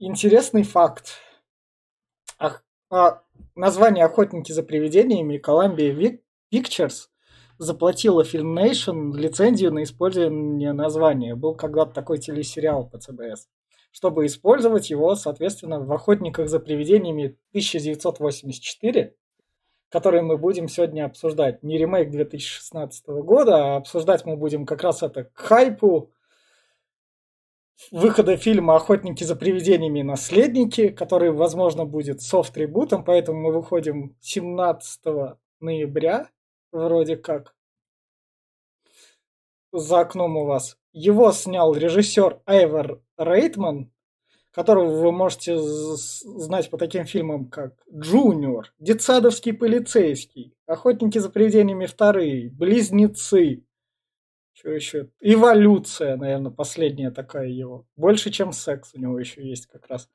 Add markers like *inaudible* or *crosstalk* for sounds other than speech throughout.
интересный факт. А, а, название «Охотники за привидениями» Columbia Pictures заплатила Film Nation лицензию на использование названия. Был когда-то такой телесериал по ЦБС. Чтобы использовать его, соответственно, в «Охотниках за привидениями» 1984, который мы будем сегодня обсуждать. Не ремейк 2016 года, а обсуждать мы будем как раз это к хайпу выхода фильма «Охотники за привидениями. Наследники», который, возможно, будет софт-трибутом, поэтому мы выходим 17 ноября, вроде как. За окном у вас. Его снял режиссер Айвер Рейтман, которого вы можете знать по таким фильмам, как «Джуниор», «Детсадовский полицейский», «Охотники за привидениями вторые», «Близнецы», что еще? Эволюция, наверное, последняя такая его. Больше, чем секс у него еще есть как раз.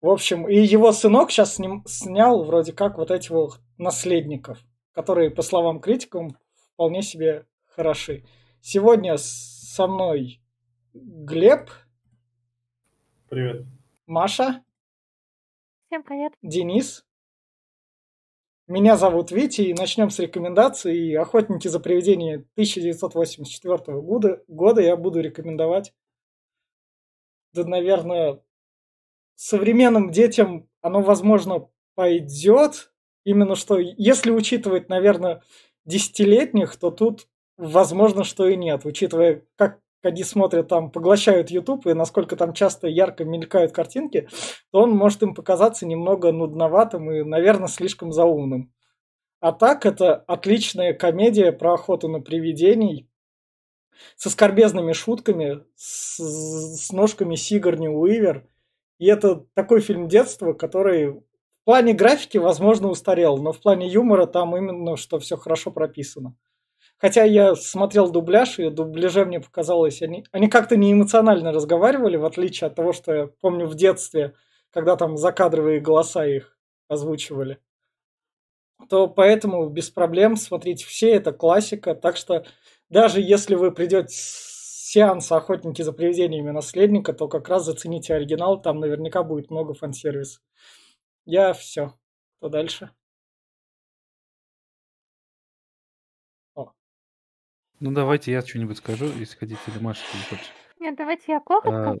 В общем, и его сынок сейчас ним снял вроде как вот этих вот наследников, которые, по словам критикам, вполне себе хороши. Сегодня со мной Глеб. Привет. Маша. Всем привет. Денис. Меня зовут Витя, и начнем с рекомендаций. «Охотники за привидениями» 1984 года, года я буду рекомендовать. Да, наверное, современным детям оно, возможно, пойдет. Именно что, если учитывать, наверное, десятилетних, то тут возможно, что и нет. Учитывая, как они смотрят там, поглощают YouTube, и насколько там часто ярко мелькают картинки, то он может им показаться немного нудноватым и, наверное, слишком заумным. А так, это отличная комедия про охоту на привидений со скорбезными шутками, с, с ножками Сигарни Уивер. И это такой фильм детства, который в плане графики, возможно, устарел, но в плане юмора там именно, что все хорошо прописано. Хотя я смотрел дубляж, и дубляже мне показалось, они, они как-то не эмоционально разговаривали, в отличие от того, что я помню в детстве, когда там закадровые голоса их озвучивали. То поэтому без проблем смотрите все, это классика. Так что даже если вы придете с сеанса «Охотники за привидениями наследника», то как раз зацените оригинал, там наверняка будет много фан-сервиса. Я все. Что дальше? Ну, давайте я что-нибудь скажу, если хотите, или Маша, ты не хочешь. Нет, давайте я коротко. А,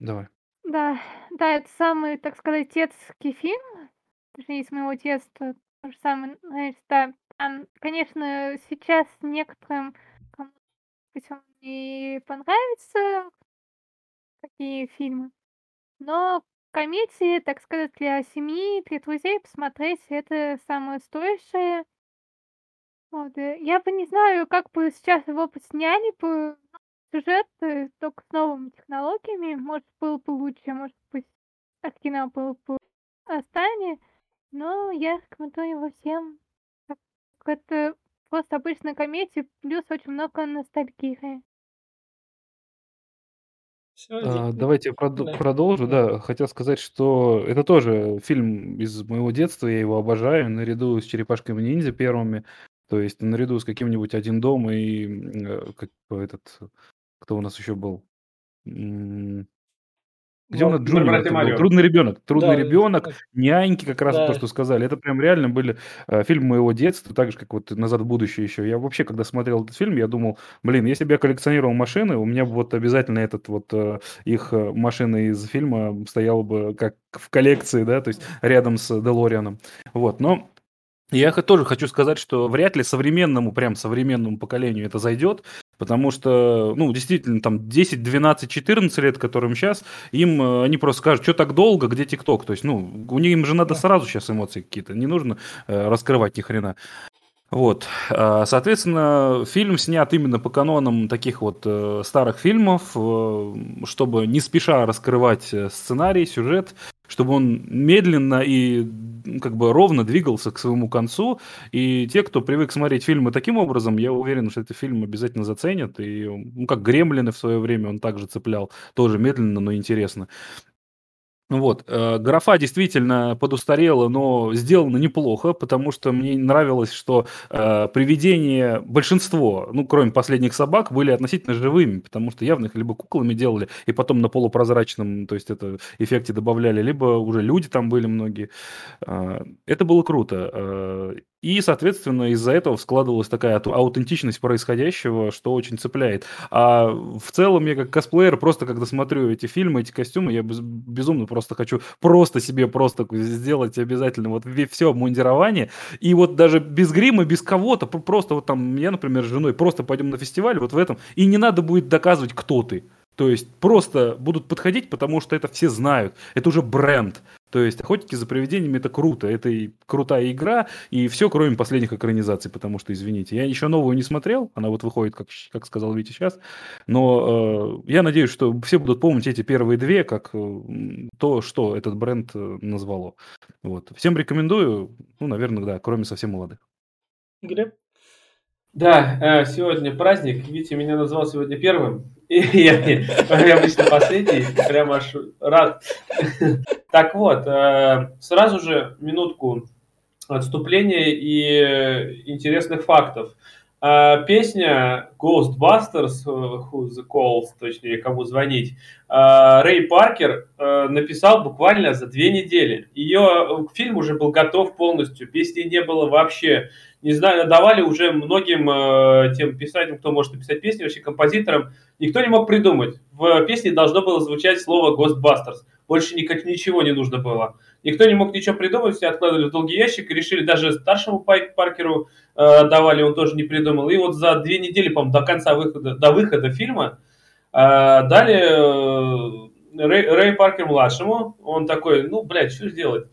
давай. Да, да, это самый, так сказать, детский фильм, точнее, из моего детства. То же самое, знаете, да. Там, конечно, сейчас некоторым, кому он не понравится, такие фильмы, но комедии, так сказать, для семьи, для друзей посмотреть, это самое стоящее. Вот, э, я бы не знаю, как бы сейчас его бы сняли бы, ну, сюжет, э, только с новыми технологиями. Может, было бы лучше, может быть, кино было бы останется. Но я рекомендую его всем. Это просто обычная комедия, плюс очень много ностальгии. А, давайте я прод- Да. продолжу. Да, хотел сказать, что это тоже фильм из моего детства, я его обожаю, наряду с «Черепашками ниндзя» первыми. То есть наряду с каким-нибудь «Один дом» и э, как этот, кто у нас еще был? Где у нас Джуниор? Трудный ребенок. Трудный Да, ребенок, няньки, как раз то, что сказали. Это прям реально были э, фильмы моего детства, так же, как вот «Назад в будущее» еще. Я вообще, когда смотрел этот фильм, я думал, блин, если бы я коллекционировал машины, у меня бы вот обязательно этот вот э, их э, машина из фильма стояла бы как в коллекции, да, то есть рядом с Делорианом. Вот, но я тоже хочу сказать, что вряд ли современному, прям современному поколению это зайдет, потому что, ну, действительно, там 10, 12, 14 лет, которым сейчас, им э, они просто скажут, что так долго, где ТикТок? То есть, ну, у них им же надо сразу сейчас эмоции какие-то, не нужно э, раскрывать ни хрена. Вот, а, соответственно, фильм снят именно по канонам таких вот э, старых фильмов, э, чтобы не спеша раскрывать сценарий, сюжет, чтобы он медленно и как бы ровно двигался к своему концу. И те, кто привык смотреть фильмы таким образом, я уверен, что этот фильм обязательно заценят. И, ну, как «Гремлины» в свое время он также цеплял, тоже медленно, но интересно. Вот. Э, графа действительно подустарела, но сделана неплохо, потому что мне нравилось, что э, привидения, большинство, ну, кроме последних собак, были относительно живыми, потому что явно их либо куклами делали, и потом на полупрозрачном, то есть это эффекте добавляли, либо уже люди там были многие. Э, это было круто. Э, и, соответственно, из-за этого складывалась такая аутентичность происходящего, что очень цепляет. А в целом я как косплеер просто, когда смотрю эти фильмы, эти костюмы, я безумно просто хочу просто себе просто сделать обязательно вот все обмундирование. И вот даже без грима, без кого-то, просто вот там я, например, с женой просто пойдем на фестиваль вот в этом, и не надо будет доказывать, кто ты. То есть просто будут подходить, потому что это все знают. Это уже бренд. То есть «Охотники за привидениями» — это круто, это и крутая игра, и все, кроме последних экранизаций, потому что, извините, я еще новую не смотрел, она вот выходит, как, как сказал Витя сейчас, но э, я надеюсь, что все будут помнить эти первые две, как э, то, что этот бренд э, назвало. Вот. Всем рекомендую, ну, наверное, да, кроме совсем молодых. Глеб? Да, э, сегодня праздник. Витя меня назвал сегодня первым. Я обычно последний, прям аж рад. Так вот, э, сразу же минутку отступления и интересных фактов. Э, песня Ghostbusters, Who's the Calls, точнее, кому звонить, Рэй Паркер написал буквально за две недели. Ее фильм уже был готов полностью, песни не было вообще не знаю, давали уже многим э, тем писателям, кто может написать песни, вообще композиторам, никто не мог придумать. В песне должно было звучать слово Ghostbusters. Больше никак ничего не нужно было. Никто не мог ничего придумать, все откладывали в долгий ящик и решили, даже старшему Паркеру э, давали, он тоже не придумал. И вот за две недели, по до конца выхода, до выхода фильма э, дали э, Рэй, Рэй Паркер младшему. Он такой, ну, блядь, что сделать?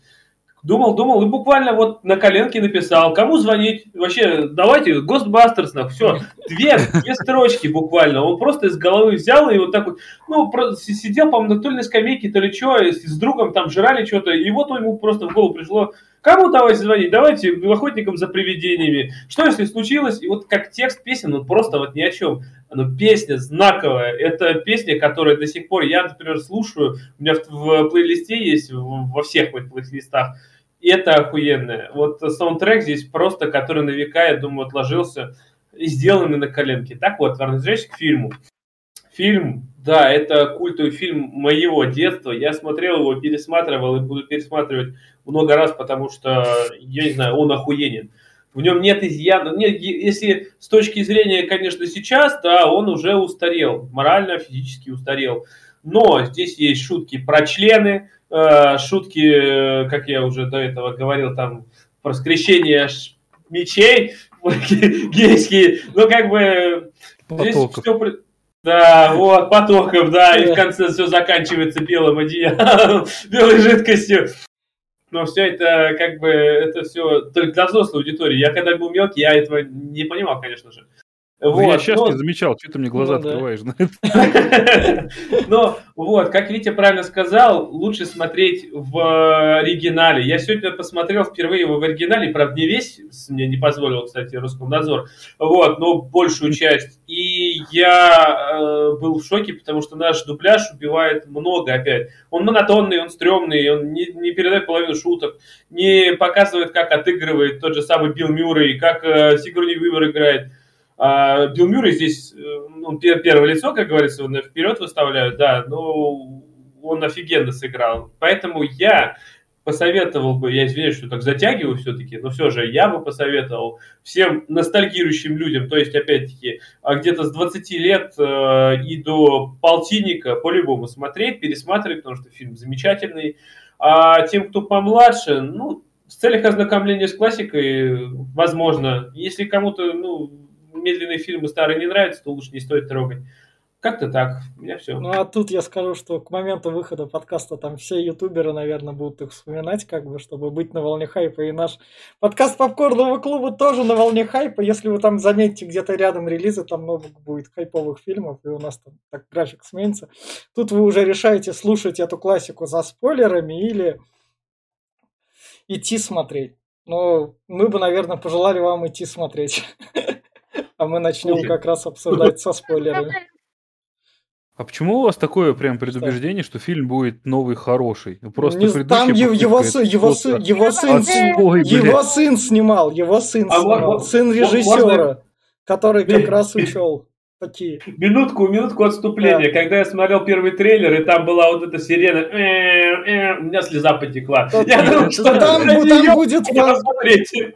Думал, думал, и буквально вот на коленке написал, кому звонить, вообще, давайте, Ghostbusters, нахуй, все, две, две строчки буквально, он просто из головы взял и вот так вот, ну, сидел, по-моему, то ли на скамейке, то ли что, с другом там жрали что-то, и вот ему просто в голову пришло, Кому давайте звонить? Давайте охотникам за привидениями. Что если случилось? И вот как текст песен, ну просто вот ни о чем. Но песня знаковая. Это песня, которая до сих пор, я, например, слушаю, у меня в, в плейлисте есть, во всех моих плейлистах, и это охуенное. Вот саундтрек здесь просто, который на века, я думаю, отложился и сделанный на коленке. Так вот, возвращаясь к фильму. Фильм, да, это культовый фильм моего детства. Я смотрел его, пересматривал и буду пересматривать много раз, потому что, я не знаю, он охуенен. В нем нет изъяна. Нет, если с точки зрения, конечно, сейчас, да, он уже устарел. Морально, физически устарел. Но здесь есть шутки про члены, э, шутки, как я уже до этого говорил, там, про скрещение мечей *laughs* гейские. Ну, как бы... Здесь все... Да, вот, потоков, да, и в конце все заканчивается белым одеялом, *laughs* белой жидкостью. Но все это, как бы, это все только для взрослой аудитории. Я когда был мелкий, я этого не понимал, конечно же. Вот, я сейчас но... не замечал, что ты мне глаза ну, открываешь да. *laughs* Ну, вот, как Витя правильно сказал, лучше смотреть в оригинале. Я сегодня посмотрел впервые его в оригинале, правда, не весь, мне не позволил, кстати, Роскомнадзор, вот, но большую часть. *laughs* И я э, был в шоке, потому что наш дубляж убивает много опять. Он монотонный, он стрёмный, он не, не передает половину шуток, не показывает, как отыгрывает тот же самый Билл Мюррей, как э, Сигурни Вивер играет. А Билл Мюррей здесь, э, ну, первое лицо, как говорится, он вперед выставляют, да, но он офигенно сыграл. Поэтому я посоветовал бы, я извиняюсь, что так затягиваю все-таки, но все же я бы посоветовал всем ностальгирующим людям, то есть, опять-таки, а где-то с 20 лет э, и до полтинника по-любому смотреть, пересматривать, потому что фильм замечательный. А тем, кто помладше, ну, в целях ознакомления с классикой, возможно, если кому-то, ну, медленные фильмы старые не нравятся, то лучше не стоит трогать. Как-то так. Меня все. Ну, а тут я скажу, что к моменту выхода подкаста там все ютуберы, наверное, будут их вспоминать, как бы, чтобы быть на волне хайпа. И наш подкаст Попкорного клуба тоже на волне хайпа. Если вы там заметите где-то рядом релизы, там много будет хайповых фильмов, и у нас там так график сменится. Тут вы уже решаете слушать эту классику за спойлерами или идти смотреть. Но мы бы, наверное, пожелали вам идти смотреть. *laughs* А мы начнем как раз обсуждать со спойлерами. А почему у вас такое прям предубеждение, что, фильм будет новый хороший? Просто Не предыдущая там его, его, попытка сы- это его, просто сы- его сын, отстой, его сын снимал, его сын А снимал, вот- сын вот режиссера, который как раз учел такие. Минутку, минутку отступления. Когда я смотрел первый трейлер, и там была вот эта сирена, «Э, э», у меня слеза потекла. Да, Я да, думал, да, что там там будет фан-.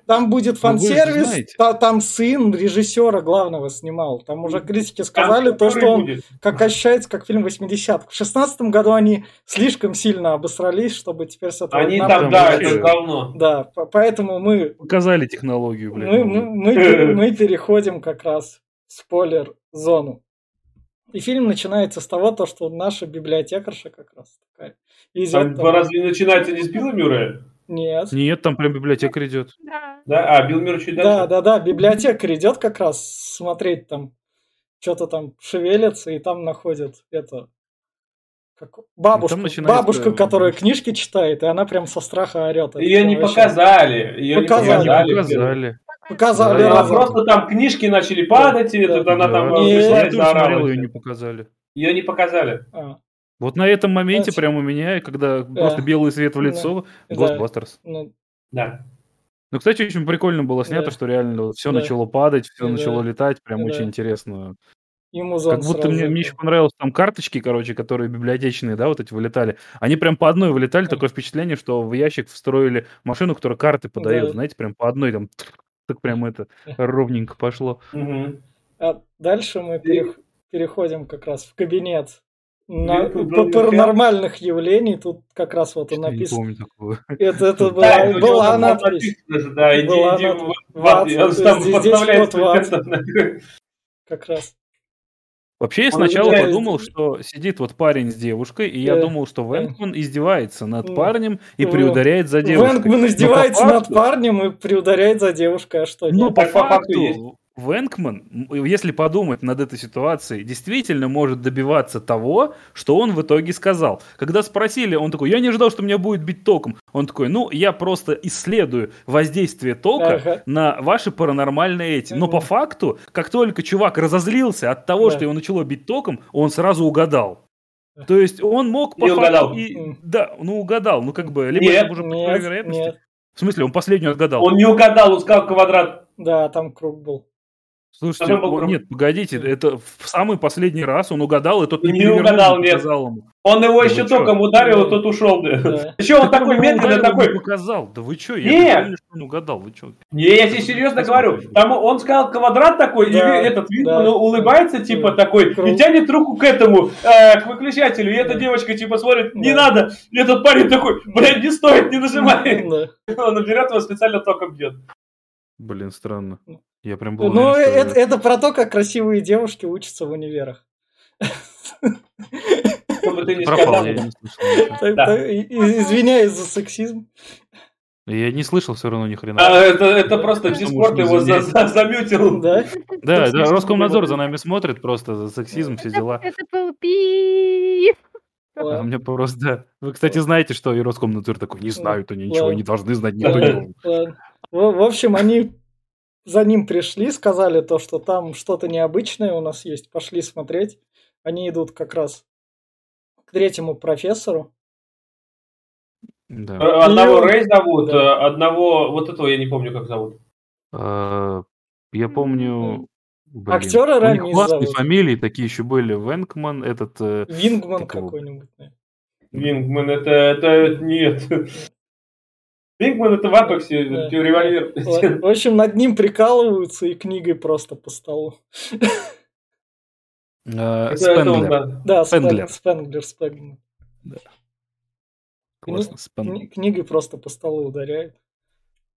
Там будет фан-сервис, та- там сын режиссера главного снимал. Там уже критики сказали Там то, что он будет. как ощущается как фильм 80-х. В 16 году они слишком сильно обосрались, чтобы теперь с этого... Они там, да, это говно. Да, по- поэтому мы, Показали технологию, блядь. мы, мы, мы, мы переходим как раз в спойлер-зону. И фильм начинается с того, то, что наша библиотекарша как раз такая везет А там- разве начинается не с Билла Мюррея? Нет. Нет, там прям библиотекарь идет. Да. Да? А, Билл Мюррей чуть Да, дальше? да, да, библиотекарь идет как раз смотреть там, что-то там шевелится, и там находит это как, бабушку, бабушку, которая книжки читает, и она прям со страха орет. Ее не показали. Ее Показали. Не показали. показали. Показали Да, разом. просто там книжки начали падать, и Да. тут она там Да. Не, пришла и заорала. ее не показали. Ее не показали. А, Вот на этом моменте Значит, прям у меня, когда просто белый свет в Да. лицо, Да. Ghostbusters. ну, Да. Ну, кстати, очень прикольно было снято, Да. что реально все Да. начало падать, все Да. начало летать, прям Да. очень интересно. ему зон Как будто мне, мне еще понравилось там карточки, короче, которые библиотечные, да, вот эти вылетали. Они прям по одной вылетали, такое впечатление, что в ящик встроили машину, которая карты подает, Да. знаете, прям по одной там, так прям это ровненько пошло. Мгм. А дальше мы перех- переходим как раз в кабинет на- паранормальных явлений. Тут как раз вот он я не написан. помню такого. Это, это Да, была, была надпись. написано Да, иди, Была иди надпись. в- в ад. И он Ватсон, там здесь вот. Как раз. Вообще, я Он сначала изучает- подумал, что сидит вот парень с девушкой, и я думал, что Вэнкман издевается над парнем и приударяет за девушкой. По издевается над факту- парнем и приударяет за девушкой, а что Ну, по по факту факту, Вэнкман, м, если подумать над этой ситуацией, действительно может добиваться того, что он в итоге сказал. Когда спросили, он такой, я не ожидал, что меня будет бить током. Он такой, ну, я просто исследую воздействие тока Ага. на ваши паранормальные эти. Но по факту, как только чувак разозлился от того, Да. что его начало бить током, он сразу угадал. То есть он мог по Не факту угадал. и- да, ну угадал, ну как бы либо Нет, уже Нет, вероятности. нет. В смысле, он последнюю отгадал. Он не угадал, он сказал квадрат. Да, там круг был. Слушайте, он- нет, погодите, это в самый последний раз он угадал, и тот не, Не перевернул, угадал, не нет. показал ему. Он его Да еще током ударил, и тот ушел. Да. *laughs* Еще он Так такой медленно ударил, такой. не показал. Да вы что, я помню, что он угадал, вы что? Не, я тебе серьезно говорю. Там он сказал квадрат такой, Да, и этот вид, да. он улыбается, типа Да. такой, и тянет руку к этому, э, к выключателю, и эта Да. девочка типа смотрит, не Да. надо, и этот парень такой, блядь, не стоит, не нажимай. *laughs* Да. Он берет его специально током бьет. Блин, странно. Я прям был Ну, что- это, это про то, как красивые девушки учатся в универах. Чтобы ты не Пропал, я не слышал. Извиняюсь за сексизм. Я не слышал все равно ни хрена. А, это, это просто что его за- за- замютил. Да? Да, да, Роскомнадзор за нами смотрит просто за сексизм, все дела. это был пип. А мне просто. Вы, кстати, знаете, что и Роскомнадзор такой, не знают они ничего, не должны знать, никто не. В, в общем, они за ним пришли, сказали то, что там что-то необычное у нас есть, пошли смотреть. Они идут как раз к третьему профессору. Да. Э, Одного И- Рэй зовут, Да. э, одного, вот этого я не помню, как зовут. А, Я помню... блин, Актера классные зовут. фамилии такие еще были. Венкман, этот... э, Вингман Такого. какой-нибудь. Вингман, это, это нет. Вингман это в Апексе, Да. револьвер. В общем, над ним прикалываются и книгой просто по столу. э, Спенглер. да. Спенглер. Спенглер. Спенглер, Спенглер. Классно, Спенглер. Книгой просто по столу ударяют.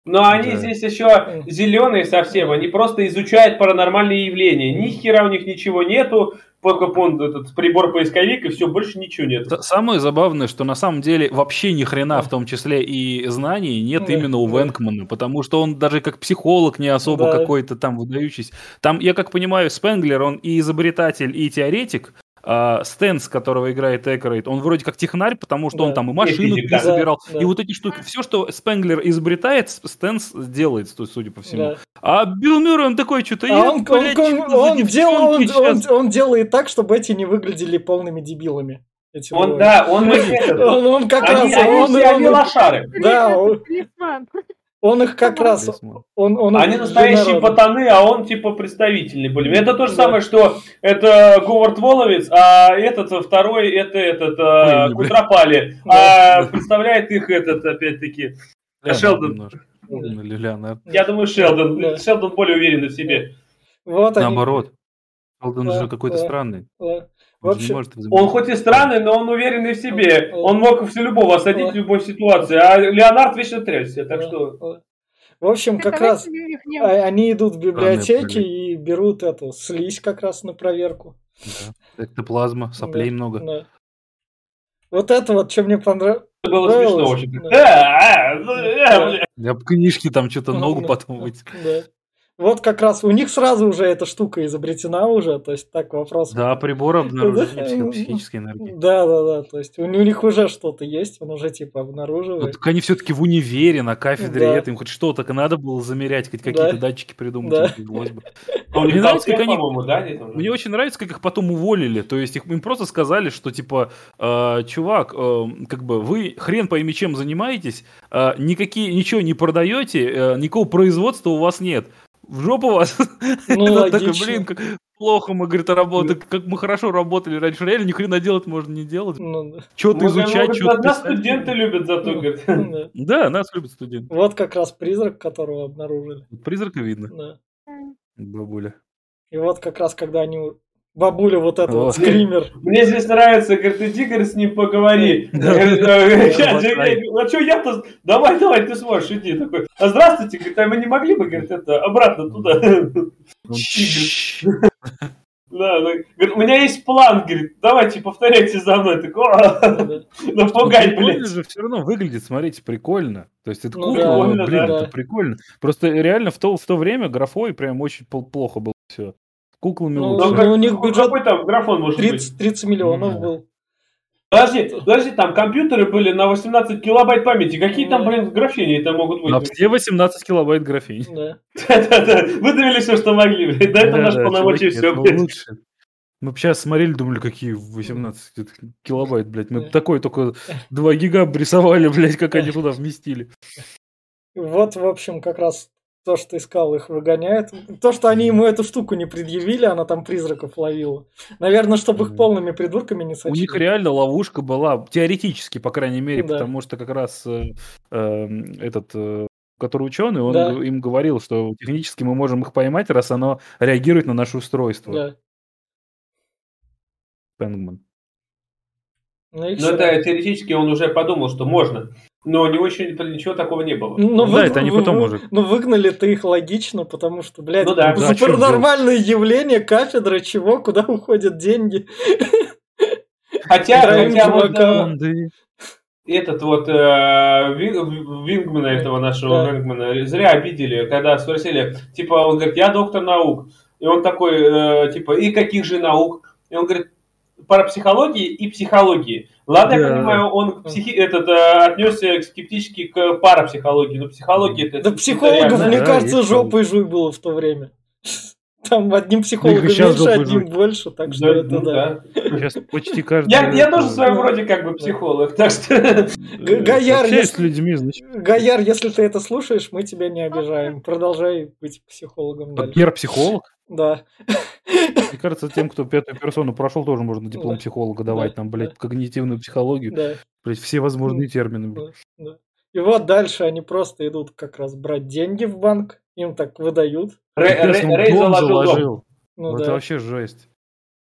Но они Да. здесь еще зеленые совсем, они просто изучают паранормальные явления. Ни хера у них ничего нету, только вон этот прибор-поисковик, и все, больше ничего нет. Самое забавное, что на самом деле вообще ни хрена, в том числе и знаний, нет Да, именно у да. Венкмана, потому что он даже как психолог не особо Да. какой-то там выдающийся. Там, я как понимаю, Спенглер, он и изобретатель, и теоретик, а, Стэнс, которого играет Экрейт, он вроде как технарь, потому что Да. он там и машину физика. собирал, Да, и вот эти штуки. Все, что Спенглер изобретает, Стэнс делает, судя по всему. Да. А Билл Мюррей, он такой, что-то А он, блядь, он- что он дел- он- он- щас?» он делает так, чтобы эти не выглядели полными дебилами. эти Он, двое. да, он Он, он как Они, раз, они он, они он- лошары. Да, он-. Он их как раз, он, он Они настоящие народа. ботаны, а он типа представительный более. Это то же Да. самое, что это Говард Воловец, а этот второй это этот э, Ой, блин. Кутропали. Да. А представляет их этот опять-таки. Леонард Шелдон. Леонард. Я думаю, Шелдон. Да. Шелдон более уверенный в себе. Вот они. Наоборот. Шелдон Да, же какой-то да. странный. Да. В Он общем, может Он хоть и странный, но он уверенный в себе. Он мог все любого осадить в любой ситуации. А Леонард вечно трясся. Так что. В общем, как раз а- они идут в библиотеке Странные и берут эту слизь как раз на проверку. Да. Эктоплазма, соплей Да, много. да. Вот это вот, что мне понравилось. было Нравилось, смешно очень. да. Да, а, э, бля. Я об книжке там что-то *laughs* ногу потом да. Вот как раз у них сразу уже эта штука изобретена уже, то есть так вопрос. Да, прибор обнаружения Да. психопсихической энергии. Да, да, да. То есть у, них уже что-то есть, он уже типа обнаруживает. так они все-таки в универе, на кафедре, Да. это им хоть что-то надо было замерять, хоть какие-то Да. датчики придумать. Да. бы. А Мне нравится, как они-? Мне очень нравится, как их потом уволили. То есть их, им просто сказали, что типа, э, чувак, э, как бы вы хрен пойми чем занимаетесь, никакие, ничего не продаете, никакого производства у вас нет. В жопу вас. Ну, *laughs* такой, блин, как плохо мы, говорит, работаем, как мы хорошо работали раньше. Реально ни хрена делать можно не делать. Ну, да. Что-то изучать, что-то Нас студенты любят зато, говорит. *laughs* Да. Да, нас любят студенты. Вот как раз призрак, которого обнаружили. Призрака видно, Да. бабуля. И вот как раз, когда они... Бабуля вот эта О. вот, скример. Мне здесь нравится, говорит, иди, говорит, с ним поговори. А что я-то? Давай, давай, ты сможешь, иди. Такой, а здравствуйте, говорит, а мы не могли бы, говорит, это, обратно туда. Он- Да. Говорит, у меня есть план, говорит, давайте повторяйте за мной. Такой, «О, Да. *laughs* напугай, блядь. же все равно выглядит, смотрите, прикольно. То есть это Ну да, блин, это прикольно. Просто реально в то, в то время графой прям очень плохо было все. Куклами Ну, лучше. ну, у них бюджет Какой там графон может быть? 30, 30 миллионов Да. был. Подожди, подожди, там компьютеры были на 18 килобайт памяти. Какие там, Да. блин, графени это могут быть? На все 18 килобайт графини. Да. Да-да-да, выдавили все, что могли. блядь. Да, это наши полномочия чуваки, все, лучше. Мы бы сейчас смотрели, думали, какие 18 это килобайт, блядь. Мы Да. такой только 2 гига рисовали, блядь, как они *laughs* туда вместили. Вот, в общем, как раз то, что искал, их выгоняет. То, что они ему эту штуку не предъявили, она там призраков ловила. Наверное, чтобы их полными придурками не У сочли. них реально ловушка была, теоретически, по крайней мере, Да. потому что как раз э, э, этот, э, который ученый, он Да. им говорил, что технически мы можем их поймать, раз оно реагирует на наше устройство. Да. Пэнгман. Ну, Ну, всё. это теоретически он уже подумал, что можно. Но у него еще ничего такого не было. Ну, да, это они потом уже. Ну, выгнали-то их логично, потому что, блядь, Ну да. Да, за чё паранормальное явление, кафедра, чего, куда уходят деньги. Хотя, хотя вот э, этот вот э, Вин- Вингмана, этого нашего Да. Вингмана, зря обидели, когда спросили, типа, он говорит, я доктор наук. И он такой, э, типа, и каких же наук? И он говорит, парапсихологии и психологии. Ладно, я Да. понимаю, он психи- этот, э, отнесся скептически к парапсихологии, но психология это... Да это психологов, реально- мне Да, кажется, жопой жуй было в то время. *laughs* Там одним психологом меньше, одним жуй. больше, так что Да, это ну да. да. Сейчас почти каждый... Я, я тоже в это, своем роде как бы психолог, так что... Г- Гояр, общаюсь если- с людьми, значит, Гояр, если ты это слушаешь, мы тебя не обижаем. Продолжай быть психологом дальше. Гер психолог. Да. Мне кажется, тем, кто пятую персону прошел, тоже можно диплом Да. психолога давать. Да, Там, блядь, да. когнитивную психологию. Да. Блядь, все возможные термины. блядь. Да, да. И вот дальше они просто идут как раз брать деньги в банк, им так выдают. Рэй, Рэй- он Рэй заложил дом. Ну Это да. вообще жесть.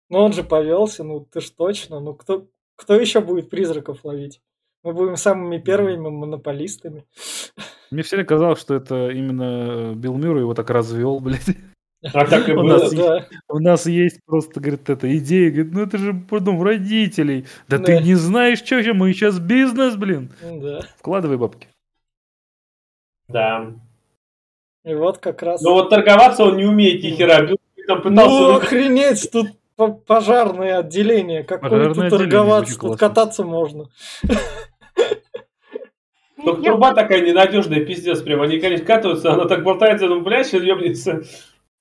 Но он же повелся, ну ты ж точно. Ну кто, кто еще будет призраков ловить? Мы будем самыми первыми монополистами. Мне всегда казалось, что это именно Билл Мюррей его так развел, блядь. А так и У было. нас Да, У нас есть просто, говорит, эта идея, говорит, ну это же потом родителей. Да ты Да. не знаешь, что же, мы сейчас бизнес, блин. да. Вкладывай бабки. Да. И вот как раз... Но вот торговаться он не умеет ни хера. Там пытался... Ну охренеть, тут пожарное отделение. Какое тут торговаться, тут кататься можно. *laughs* Только труба такая ненадежная, пиздец, прям. Они, конечно, катаются, она так болтается, ну, блядь, сейчас ебнется.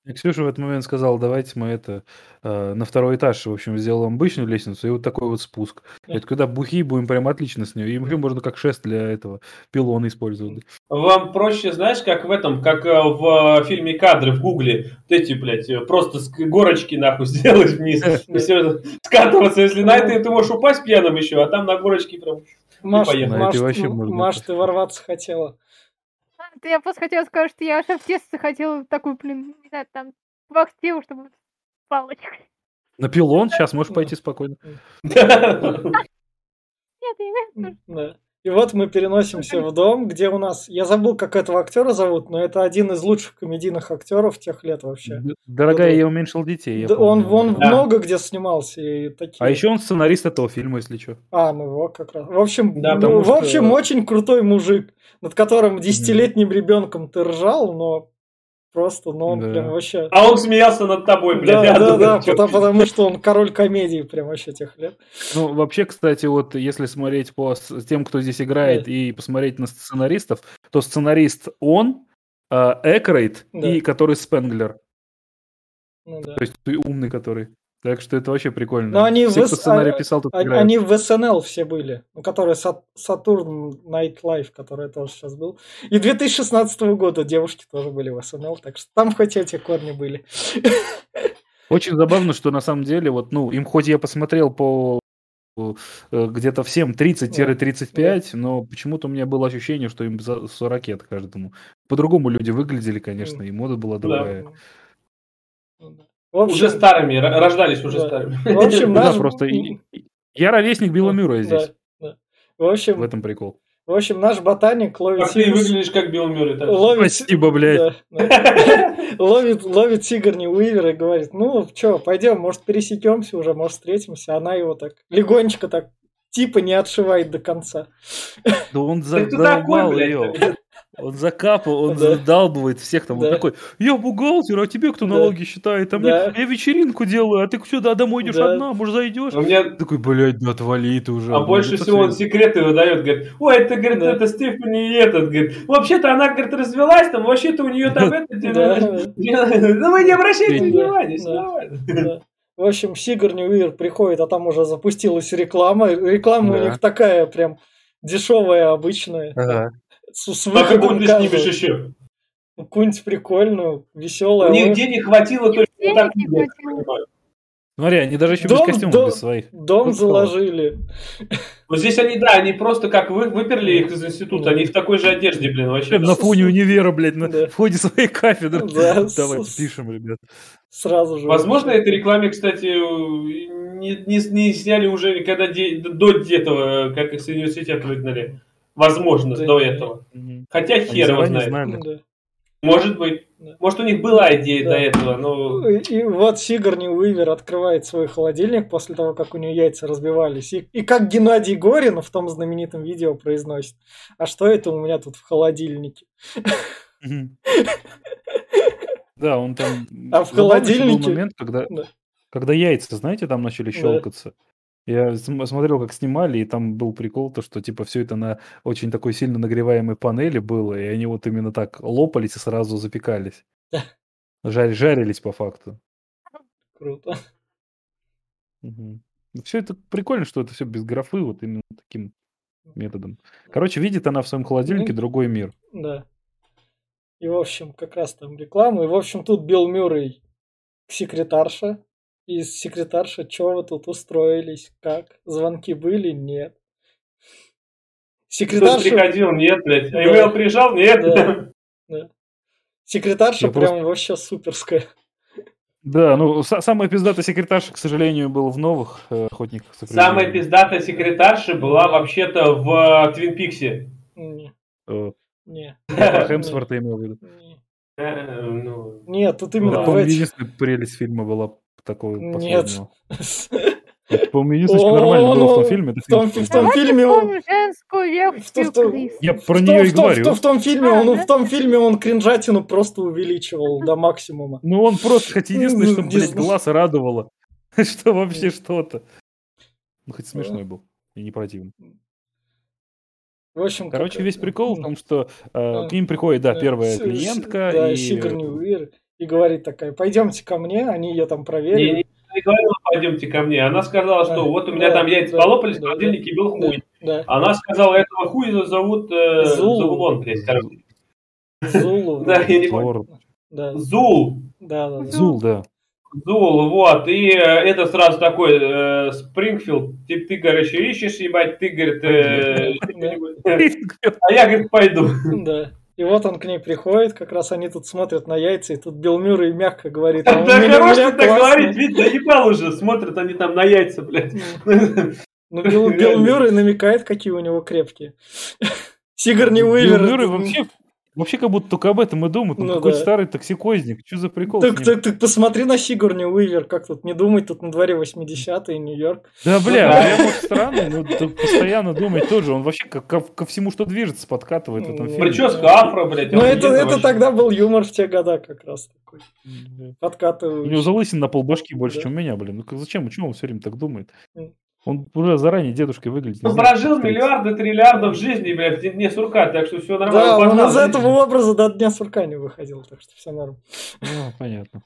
И Ксюша в этот момент сказала, давайте мы это э, на второй этаж, в общем, сделаем обычную лестницу и вот такой вот спуск. Это когда бухи будем прям отлично с нее. И можно как шест для этого пилона использовать. Вам проще, знаешь, как в этом, как э, в фильме кадры в Гугле, вот эти, блядь, э, просто с горочки нахуй *laughs* сделать вниз, и все скатываться. Если на это ты можешь упасть пьяным еще, а там на горочке прям Маш, Маш, Маш, ты ворваться хотела. Я просто хотела сказать, что я уже в детстве хотела такую, блин, не знаю, там, квартиру, чтобы палочкой. На пилон сейчас можешь пойти спокойно. *laughs* Нет, я. И вот мы переносимся в дом, где у нас... Я забыл, как этого актера зовут, но это один из лучших комедийных актеров тех лет вообще. Дорогая, я уменьшил детей. Да, он он да. много где снимался. И такие... А еще он сценарист этого фильма, если что. А, ну вот как раз. В общем, да, ну, в общем что... очень крутой мужик, над которым десятилетним ребенком ты ржал, но Просто, ну он да. прям вообще... А он смеялся над тобой, блядь. Да, да, да, потому, потому что он король комедии прям вообще тех лет. Ну, вообще, кстати, вот если смотреть по тем, кто здесь играет, да. и посмотреть на сценаристов, то сценарист он, а, Экрейт да. и который Спенглер. Ну, да. То есть ты умный который. Так что это вообще прикольно. Но они все, в... кто сценарий а, писал, тут они, играют. они в СНЛ все были, ну, который Сатурн Night Life, который тоже сейчас был. И 2016 года девушки тоже были в СНЛ, так что там хоть эти корни были. Очень забавно, что на самом деле, вот, ну, им хоть я посмотрел по э, где-то всем 30-35, да. но почему-то у меня было ощущение, что им за 40 лет каждому. По-другому люди выглядели, конечно, и мода была другая. Да. Общем, уже старыми, рождались уже да. старыми. В общем, *laughs* наш... да, просто я ровесник Билла Мюррея здесь. Да, да. В общем, в этом прикол. В общем, наш ботаник ловит... А ты выглядишь как Билл Мюррей. Так ловит... Спасибо, блядь. Да, да. *laughs* ловит, ловит Сигарни Уивер и говорит, ну, что, пойдем, может, пересекемся уже, может, встретимся. Она его так легонечко так типа не отшивает до конца. Да он задолбал ее. Он закапал, он да. задалбывает всех там. Да. Он такой, я бухгалтер, а тебе кто налоги да. считает? А да. мне, я вечеринку делаю, а ты сюда домой идешь да. одна, может зайдешь? А меня... Такой, блядь, да отвали ты уже. А больше всего он секреты выдает, говорит, ой, это, говорит, да. это Стефани этот, говорит, вообще-то она, говорит, развелась, там вообще-то у нее там это, *laughs* ну вы не обращайте внимания, В общем, Сигарни Уир приходит, а там уже запустилась реклама. Реклама у них такая прям дешевая, обычная. Ага. С, с а какую ты снимешь еще? Ну, какую-нибудь прикольную, веселую. Нигде не хватило только вот так. Смотри, они даже еще дом, без костюмов, дом, без своих. Дом ну, заложили. Вот здесь они, да, они просто как вы, выперли их из института, они в такой же одежде, блин, вообще. На фоне универа, блядь, на да. входе своей кафедры. *laughs* Да, Давай, пишем, ребят. Сразу же. Возможно, этой рекламе, кстати, не, не, не сняли уже, когда де, до этого, как их с университета выгнали. Возможно, да, до этого. Угу. Хотя хер его знает. Ну да. Может быть. Да. Может, у них была идея да. до этого, но... И вот Сигарни Уивер открывает свой холодильник после того, как у нее яйца разбивались. И, и как Геннадий Горин в том знаменитом видео произносит. А что это у меня тут в холодильнике? *laughs* Да, он там... А в холодильнике... момент, когда, когда яйца, знаете, там начали щелкаться. Я смотрел, как снимали, и там был прикол, то, что типа все это на очень такой сильно нагреваемой панели было, и они вот именно так лопались и сразу запекались. Жарь, жарились по факту. Круто. Угу. Все это прикольно, что это все без графы, вот именно таким методом. Короче, видит она в своем холодильнике другой мир. Да. И, в общем, как раз там реклама. И, в общем, тут Билл Мюррей секретарша, из секретарша, что вы тут устроились? Как? Звонки были? Нет. Секретарша... Кто приходил? Нет, блядь. А да. приезжал? Нет. Да. *laughs* да. Секретарша Я прям просто... вообще суперская. Да, ну самая пиздатая секретарша, к сожалению, была в новых э, охотниках. Самая пиздатая секретарша была вообще-то в Твин Пиксе. Не. Э. Не. Хемсворта имел в виду. Э, ну. Нет, тут именно в этих... Единственная прелесть фильма была такого Нет. *laughs* По-моему, единственное, что нормально было в том фильме, в том, в том фильме он... Я про нее и говорю. В том фильме он в том фильме он кринжатину просто увеличивал до максимума. Ну он просто, хоть единственное, что, блядь, глаз радовало. *laughs* что вообще что-то. Ну, хоть смешной был и не противный. В общем, Короче, как- весь прикол в том, что э, к ним приходит, да, первая клиентка, Да, и... И говорит такая, пойдемте ко мне, они ее там проверили. не, не говорила, пойдемте ко мне. Она сказала, что Да, вот у меня да, там яйца да, полопались, в да, холодильнике был Да, хуй. да. Она сказала, этого хуя зовут э, Зул. Зулон, блядь, короче. Зулу. *laughs* Да, я не. Да, Зул. да, да. да. Зул, да. Зул, вот, и э, это сразу такой э, Спрингфилд, ты, ты, говоришь, ищешь, ебать, ты, говорит, э, *laughs* а я, говорит, пойду. Да. И вот он к ней приходит, как раз они тут смотрят на яйца, и тут Билл Мюррей мягко говорит, а Да хорош ты так классные». говорить, ведь заебал уже, смотрят они там на яйца, блядь. Ну, Билл, Билл. Мюррей намекает, какие у него крепкие. *laughs* Сигарни Билл Уивер. Мюррей это- вообще, вообще как будто только об этом и думает. Он Ну какой-то да. старый токсикозник. Что за прикол Так, так, так посмотри на Сигарни Уивер, как тут не думать, тут на дворе 80-е, Нью-Йорк. Да, бля, прям вот странный, но ты постоянно думает тоже. Он вообще ко, ко- ко всему, что движется, подкатывает в этом Ну, фильме. Прическа афро, блядь. Ну, это, это тогда был юмор в те года как раз такой, Да. У него подкатывающий. залысин на полбашки больше, Да. чем у меня, блин. Ну как- зачем? Почему он все время так думает? Он уже заранее дедушкой выглядит. Он прожил миллиарды, триллиардов жизни, блядь, в дне сурка, так что все нормально. Да, он познал из этого образа до Дня сурка не выходил, так что все норм. Ну, понятно.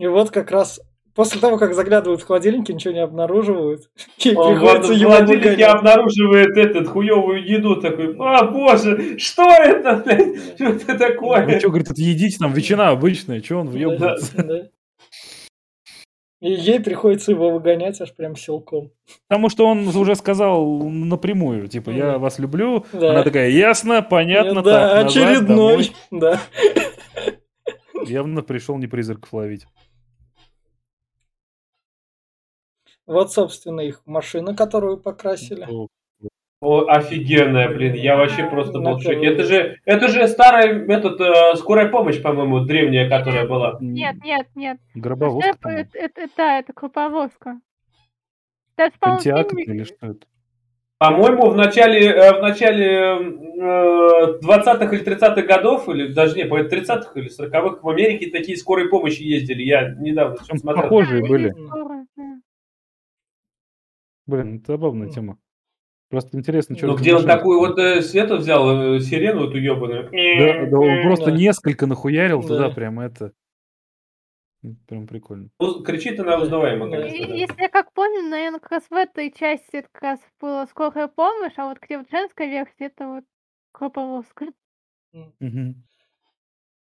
И вот как раз после того, как заглядывают в холодильники, ничего не обнаруживают. *laughs* И Он в приходится его холодильнике обнаруживает этот хуевую еду, такой, а, боже, что это, блядь, *laughs* что это такое? что, говорит, это едите, там ветчина обычная, что он Да, въебывается? да. И ей приходится его выгонять аж прям силком. Потому что он уже сказал напрямую, типа, я вас люблю. Да. Она такая, ясно, понятно, да, так, назад, очередной. Да. домой». Явно пришел не призраков ловить. Вот, собственно, их машина, которую покрасили. О, офигенная, блин, я вообще просто был в шоке. Это же, это же старая, этот, э, скорая помощь, по-моему, древняя, которая была. Нет, нет, нет. Гробовозка, Это, это, это- да, это клоповозка. Даже, это или что это? По-моему, в начале, э, в начале э, 20-х или 30-х годов, или даже не, по 30-х или 40-х, в Америке такие скорые помощи ездили. Я недавно смотрел. похожие были. Блин, это забавная тема. Просто интересно, что... Ну, где он такую вот э, света взял, э, сирену эту ебаную. Да, да он просто Да. несколько нахуярил Да. туда, прям это... Ну, Прям прикольно. Уз- Кричит она узнаваемо, конечно. да. Если я как помню, наверное, как раз в этой части это как раз была скорая помощь, а вот где вот женская версия, это вот клоповозка. Мгм.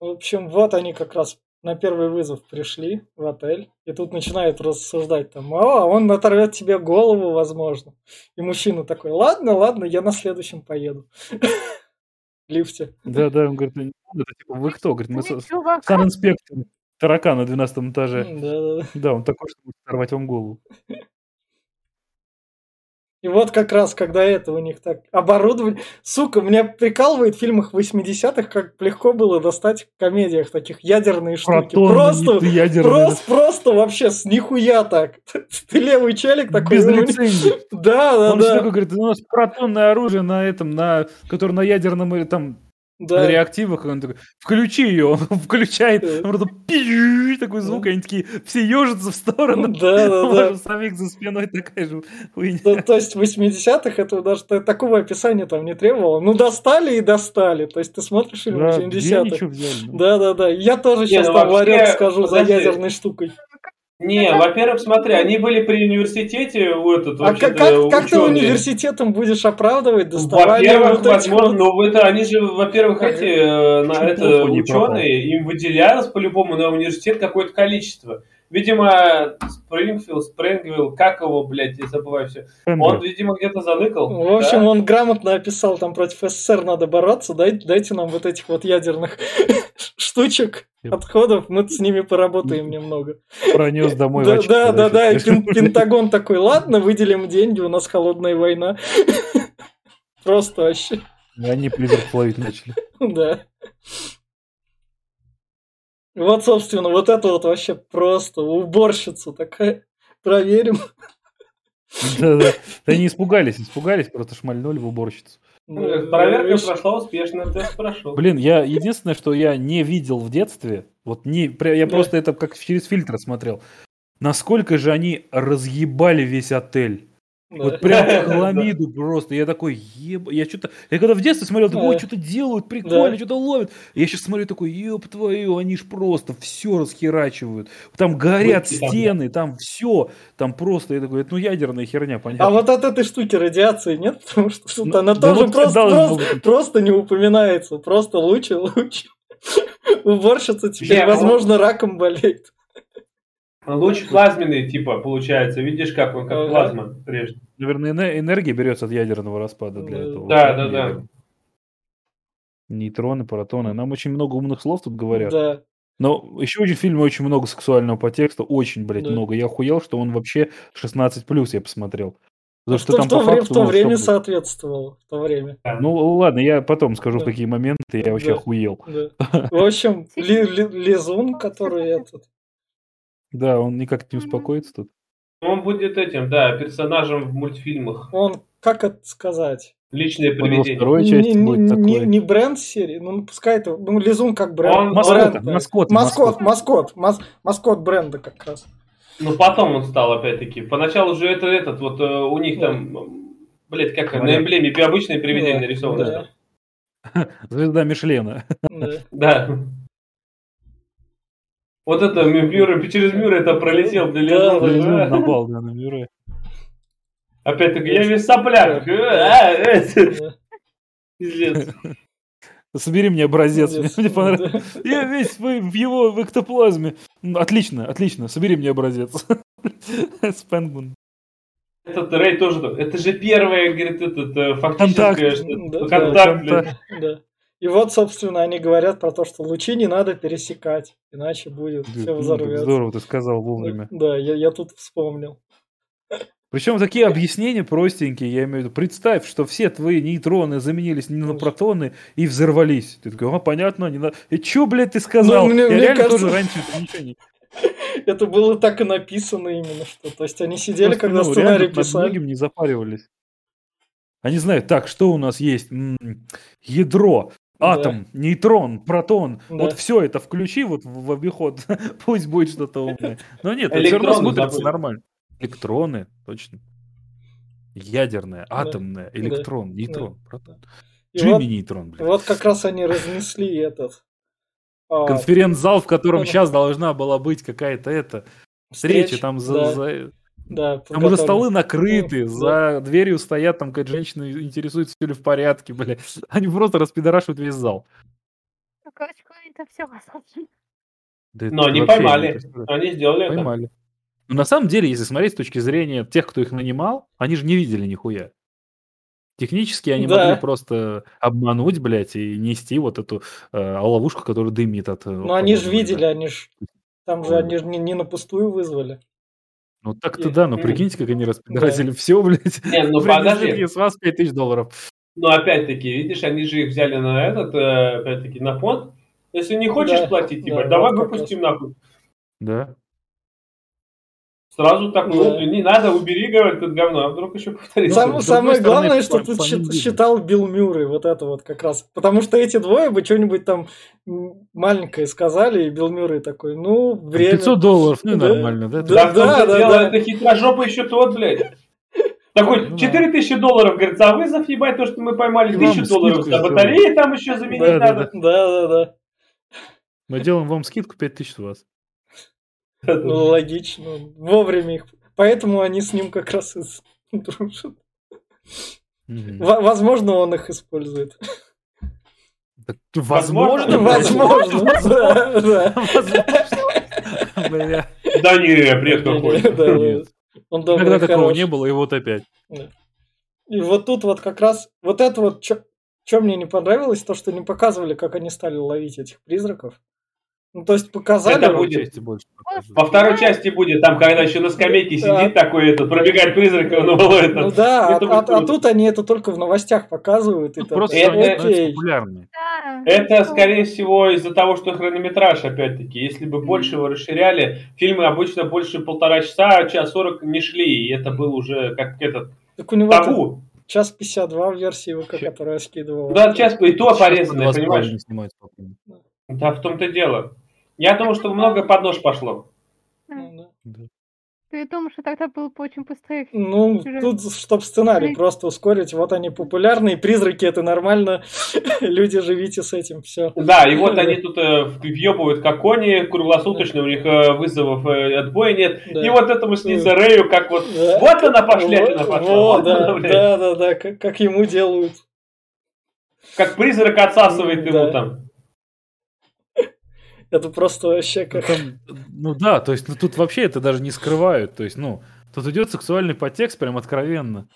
В общем, вот они как раз на первый вызов пришли в отель, и тут начинают рассуждать там, о, он оторвет тебе голову, возможно. И мужчина такой, ладно, ладно, я на следующем поеду. В лифте. Да, да, он говорит, «Ну, не надо». это типа, вы кто? Говорит, мы Ну, с- чувак, санинспектор, тарака на 12 этаже. Да-да-да. Да, он такой, что будет оторвать вам голову. И вот как раз, когда это у них так оборудование... Сука, меня прикалывает в фильмах 80-х, как легко было достать в комедиях таких ядерные штуки. Протон, Просто, ядерный, просто, просто вообще с нихуя так. *laughs* Ты левый челик такой. без лицензии. *laughs* Да, да, Он да. такой говорит, у нас протонное оружие на этом, на, которое на ядерном или там да. реактивах. Он такой, включи ее, он *laughs* включает, Да. он просто пи- такой звук, Да. они такие, все ежатся в сторону. *laughs* Да, да, да. Самих за спиной такая же хуйня. То, то есть в 80-х этого даже та- такого описания там не требовало. Ну, достали и достали. То есть ты смотришь фильм Да, где 80-х. ничего взяли? ну? Да, да, да. Я тоже Не, сейчас ну там ларек скажу за ядерной штукой. Не, во-первых, смотри, они были при университете, у этот, А как, как, как ты университетом будешь оправдывать доставание Во-первых, вот возможно, вот- ну это они же, во-первых, Ага. эти э, на это ученые, им выделялось по-любому на университет какое-то количество. Видимо, Спрингфилд, Спрингвилл, как его, блядь, я забываю все. Он, видимо, где-то заныкал. В общем, да? он грамотно описал, там против СССР надо бороться, дайте, дайте нам вот этих вот ядерных *laughs* штучек, отходов, мы с ними поработаем немного. Пронес домой Да, да, да, да, и Пентагон такой, ладно, выделим деньги, у нас холодная война. *laughs* Просто вообще, И Они призрак ловить начали. да. Вот, собственно, вот это вот вообще просто уборщица такая. Проверим. Да, да. Да они испугались, испугались, просто шмальнули в уборщицу. Ну, Проверка прошла успешно, тест прошел. Блин, я единственное, что я не видел в детстве, вот не, я просто это как через фильтр смотрел. насколько же они разъебали весь отель. Да. Вот прям хламиду *laughs* просто. Я такой, еб... Я что-то... Я когда в детстве смотрел, такой, ой, что-то делают, прикольно, Да. что-то ловят. Я сейчас смотрю, такой, еб твою, они ж просто все расхерачивают. Там горят Будьте там, да. стены, там все. Там просто, я такой, это ну ядерная херня, понятно. А вот от этой штуки радиации нет, *laughs* потому что тут Ну, она да тоже вот просто, не упоминается. Просто лучше, *laughs* лучше. Уборщица теперь, возможно, раком болеет. Луч плазменный, типа, получается. Видишь, как он, как Ага. плазма прежде. Наверное, эне- энергия берется от ядерного распада для Да. этого. Да, да, да. Нейтроны, протоны. Нам очень много умных слов тут говорят. Да. Но еще очень в фильме очень много сексуального подтекста, очень, блядь, Да. много. Я охуел, что он вообще 16 я посмотрел. Потому в что то, там в то по факту, в то ну, время что- соответствовало. В то время. Ну ладно, я потом скажу, в Да. какие моменты я вообще Да. охуел. Да. *laughs* В общем, Ли- Ли- Лизун, который этот... Да, он никак не успокоится тут. Он будет этим, да, персонажем в мультфильмах. Он, как это сказать? Во привидение. второй Не, части не- будет не- такой. не бренд серии, ну пускай это, ну Лизун как бренд. Он- Маскот, бренд, маскот, маскот, маскот. маскот, мас- маскот бренда как раз. Ну, потом он стал, опять-таки. Поначалу же это этот, вот э, у них там, блядь, как на Говорят. эмблеме обычное привидение Да, нарисовано. да. *laughs* Звезда Мишлена. Да. Да. Вот это Мюррей, через Мюррей это пролетел для да. напал, да, на Мюррея. Опять-таки, я весь сопляк. Э, а, э. *laughs* Пиздец. Собери мне образец, мне, понравилось. Я весь в, в его в эктоплазме. Отлично, отлично, собери мне образец. *laughs* Спенгман. Этот Рэй тоже, это же первое, говорит, этот, э, фактическое, что- да, контакт. Да. И вот, собственно, они говорят про то, что лучи не надо пересекать, иначе будет все взорвется. Здорово ты сказал вовремя. Да, я, я тут вспомнил. Причем такие объяснения простенькие, я имею в виду. Представь, что все твои нейтроны заменились не на протоны и взорвались. Ты такой, а, понятно, не надо. И чё, блядь, ты сказал? Ну, мне- я мне реально кажется- тоже раньше ничего не... *laughs* Это было так и написано именно что. То есть они сидели, Просто, когда ну, сценарий писали. многим не запаривались. Они знают, так, что у нас есть? М, Ядро, Да. атом, нейтрон, протон. Да. Вот все это включи вот в, в обиход. *laughs* Пусть будет что-то умное. Но нет, это все равно смотрится забыли. нормально. Электроны, точно. Ядерное, атомное, электрон, нейтрон, протон. И Джимми вот, нейтрон, блядь. вот как раз они разнесли этот. а, Конференц-зал, в котором *laughs* да. сейчас должна была быть какая-то это встреча, встреч, там за, да, за- да, Там уже столы накрыты, Ну, за дверью стоят, там какая-то женщина интересуется, все ли в порядке, бля. *laughs* Они просто распидорашивают весь зал. Ну, короче, это все возможно. Да это Но они поймали. Они сделали это. Поймали. Но на самом деле, если смотреть с точки зрения тех, кто их нанимал, они же не видели нихуя. Технически они Да. могли просто обмануть, блядь, и нести вот эту э, ловушку, которая дымит от... Ну они же видели, они же там же они же не, не на пустую вызвали. Ну так-то да, но Мгм. прикиньте, как они распидорасили все, *laughs* блядь. Не, ну подожди. с вас 5000 долларов. Но опять-таки, видишь, они же их взяли на этот, э, опять-таки, на фонд. Если не хочешь Да, платить, типа, да, давай выпустим нахуй. Да. Сразу так, ну, Да. не надо, убери, говорит, это говно, а вдруг еще повторится. Сам- самое стороны, главное, что тут счит- видно. считал Билл Мюррей, вот это вот как раз. Потому что эти двое бы что-нибудь там маленькое сказали, и Билл Мюррей такой, ну, время. 500 долларов, ну Да. нормально, да? Да, Да, том-то да, дело, да. это хитрожопый еще тот, блядь. Такой, Ну да. 4000 долларов, говорит, за вызов, ебать, то, что мы поймали, И вам 1000 долларов за батареи там еще заменить Да, да, надо. Да, да, да. Мы делаем вам скидку 5000 с вас. Ну, логично. Вовремя их. Поэтому они с ним как раз и дружат. Возможно, он их использует. Возможно, Возможно. Возможно, да, не, бред какой. Да, да. Нет. Он Никогда такого не было, и вот опять. И вот тут вот как раз, вот это вот, что мне не понравилось, то, что не показывали, как они стали ловить этих призраков. Ну, то есть показали... Это будет. Больше. Во второй части будет, там, когда еще на скамейке Да. сидит такой, этот, пробегает призрак, и он его это. Ну да, а, это а- а тут они это только в новостях показывают. И Ну, так, Просто Это- окей. популярны. Это, скорее всего, из-за того, что хронометраж, опять-таки. Если бы больше его расширяли, фильмы обычно больше полтора часа, час сорок не шли, и это был уже как этот Так у него табу. час 52 в версии ВК, которую я скидывал. Да, час и то порезанное, по 20 понимаешь? Да, в том-то дело. Я думаю, что много под нож пошло. Ну, да. Ты думаешь, что тогда было бы очень быстрее? Ну, Сюжет. тут, чтобы сценарий просто ускорить, вот они популярные, призраки это нормально, *laughs* люди живите с этим, все. Да, и вот они тут э, въебывают как кони круглосуточно, у них э, вызовов э, отбоя нет. Да. И вот этому снится Рэю, как вот, Да. вот она пошлятина пошла. вот, вот да, она, блядь. да, да, да, как, как ему делают. Как призрак отсасывает Да. ему там. Это просто вообще Ну, как... там, ну да, то есть ну, тут вообще это даже не скрывают. То есть, ну, тут идет сексуальный подтекст прям откровенно.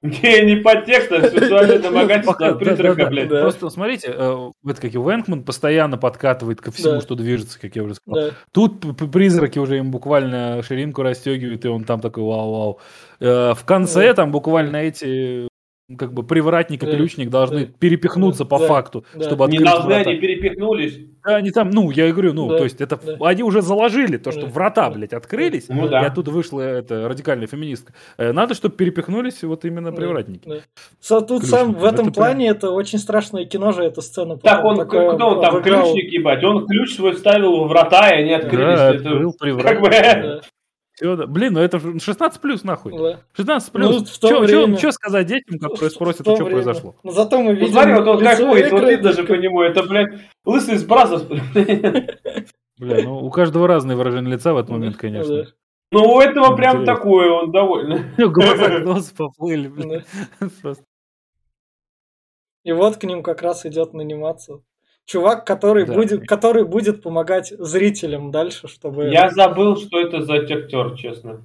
Не, не подтекст, а сексуальное домогательство от призрака, блядь. Просто смотрите, э, это как и Вэнкман постоянно подкатывает ко всему, что движется, как я уже сказал. Тут призраки уже им буквально ширинку расстегивают, и он там такой вау-вау. Э, В конце там буквально эти как бы привратник и ключник должны Да. перепихнуться по Да. факту, Да. чтобы Не открыть должны, врата. они перепихнулись. Да, они там, ну, я и говорю, ну, Да. то есть это Да. они уже заложили то, что Да. врата, блядь, открылись, Ну и да. оттуда вышла эта радикальная феминистка. Э, Надо, чтобы перепихнулись вот именно привратники. да. Тут сам в этом Это прям- плане это очень страшное кино же, эту сцену. Так он, такое кто он там, ключник, ебать? Он ключ свой вставил в врата, и они открылись. Да, Это открыл как бы... Да. Блин, ну это же 16 плюс нахуй. да. 16 Ну, плюс. в то время- Что сказать детям, которые спросят, то а что время. произошло? Но зато мы Ну, видим смотри, вот он лицо кайфует, вот видно же как- по нему, это, блядь, лысый из бразов. Бля, ну у каждого разное выражение лица в этот момент, Да, конечно. Ну, у этого прям Интересно. такое, он довольный. Глаза нос поплыли, блин. *laughs* И вот к ним как раз идет наниматься. Чувак, который, Да. будет, который будет помогать зрителям дальше, чтобы... Я забыл, что это за актер, честно.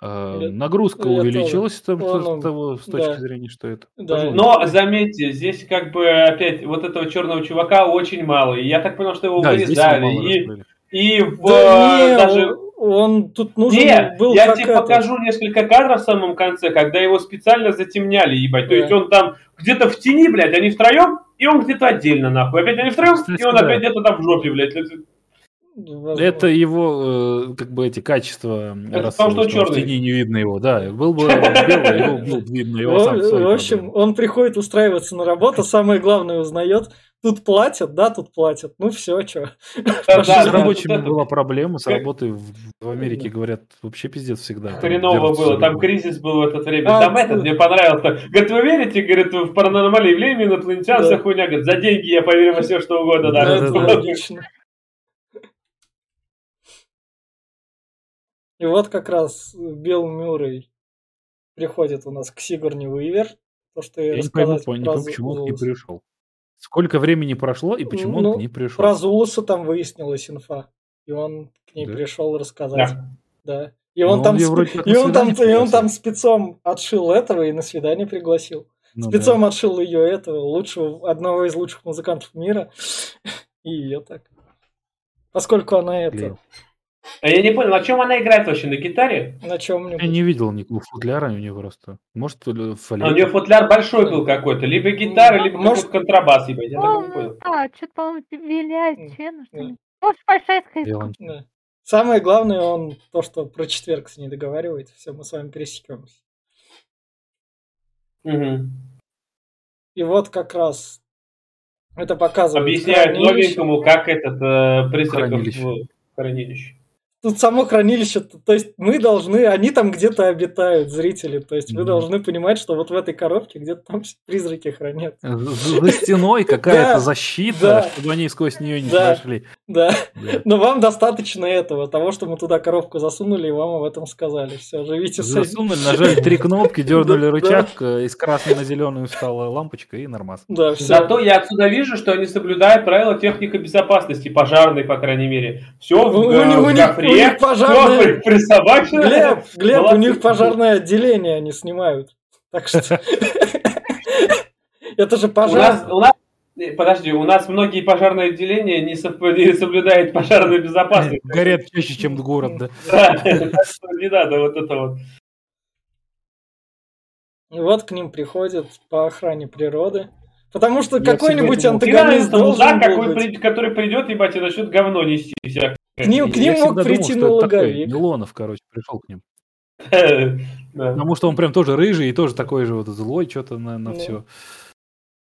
А, Нагрузка я увеличилась там, Он, с того- с да. точки зрения, что это. Да. Тоже Но заметьте, здесь как бы опять вот этого черного чувака очень мало. И я так понял, что его Да, вырезали. мало И, и в, Да э, не, даже... он, он тут нужен Не, был я тебе это. покажу несколько кадров в самом конце, когда его специально затемняли, ебать. То Да. есть он там где-то в тени, блядь, они втроем, и он где-то отдельно, нахуй. Опять они втроем, Кстати, и он да. опять где-то там в жопе, блядь. Это- его, э, как бы, эти качества Это потому, что чёрный. тени не видно его, да. Был бы *laughs* белый, его было бы видно, его В- сам в общем, проблемы. он приходит устраиваться на работу, самое главное узнает. Тут платят, да, тут платят. Ну все, что. Да, С рабочими была проблема, с работой в в Америке, говорят, вообще пиздец всегда. Хреново было, там кризис был в это время. А, там да. этот, мне понравился. Говорит, вы верите, говорит, в паранормальные явления, инопланетян, Да. вся хуйня. Говорит, за деньги я поверю во все, что угодно. Да, Да, это да, да. логично. И вот как раз Билл Мюррей приходит у нас к Сигурни Уивер. То, что я, Я не пойму, рассказать не пойму, почему он не пришел. Сколько времени прошло и почему Ну, он не пришел? Про Зулуса там выяснилась инфа. И он к ней Да? пришел рассказать. Да. Да. И он Ну, там, он сп- и он там, и он там спецом отшил этого и на свидание пригласил. Ну спецом отшил ее этого, лучшего, одного из лучших музыкантов мира. *laughs* И ее так. Поскольку она это, я не понял, на чем она играет вообще? На гитаре? на чем Я не видел никакого футляра у него просто. Может, э, А у нее футляр большой был какой-то. Либо гитара, либо Может- контрабас, ебать. Я так не Ну, понял. да, что-то, по-моему, виляет, что. Может, большая. Да. Самое главное, он то, что про четверг с ней договаривает. Все, мы с вами пересекемся. Мгм. И вот как раз это показывает. Объясняют новенькому, как этот э, Хранилище. в хранилище. Тут само хранилище, то есть мы должны, они там где-то обитают, зрители. То есть вы Мгм. должны понимать, что вот в этой коробке где-то там *laughs* призраки хранятся. За за стеной какая-то защита, чтобы они сквозь нее не прошли. Да. Но вам достаточно этого, того, что мы туда коробку засунули и вам об этом сказали. Все, живите с этим. Засунули, нажали три кнопки, дернули рычаг, э, из красной на зеленую стала лампочка и нормас. Да, все. Зато я отсюда вижу, что они соблюдают правила техники безопасности, пожарной, по крайней мере. Все в, У, у них- пожарное... Глеб, Глеб, у них пожарное отделение они снимают. Так что... *laughs* Это же пожар. у нас, подожди, у нас многие пожарные отделения не, совп- не соблюдают пожарную безопасность. Горят чаще, чем город, да. *laughs* Не надо вот это вот. И вот к ним приходят по охране природы. Потому что какой-нибудь антагонист должен был быть. который придет, ебать, и начнет говно нести всякое. К ним, к Я ним мог всегда думал, прийти такой налоговик. Милонов, короче, пришел к ним. *laughs* Потому что он прям тоже рыжий и тоже такой же вот злой, что-то на, на Ну, все.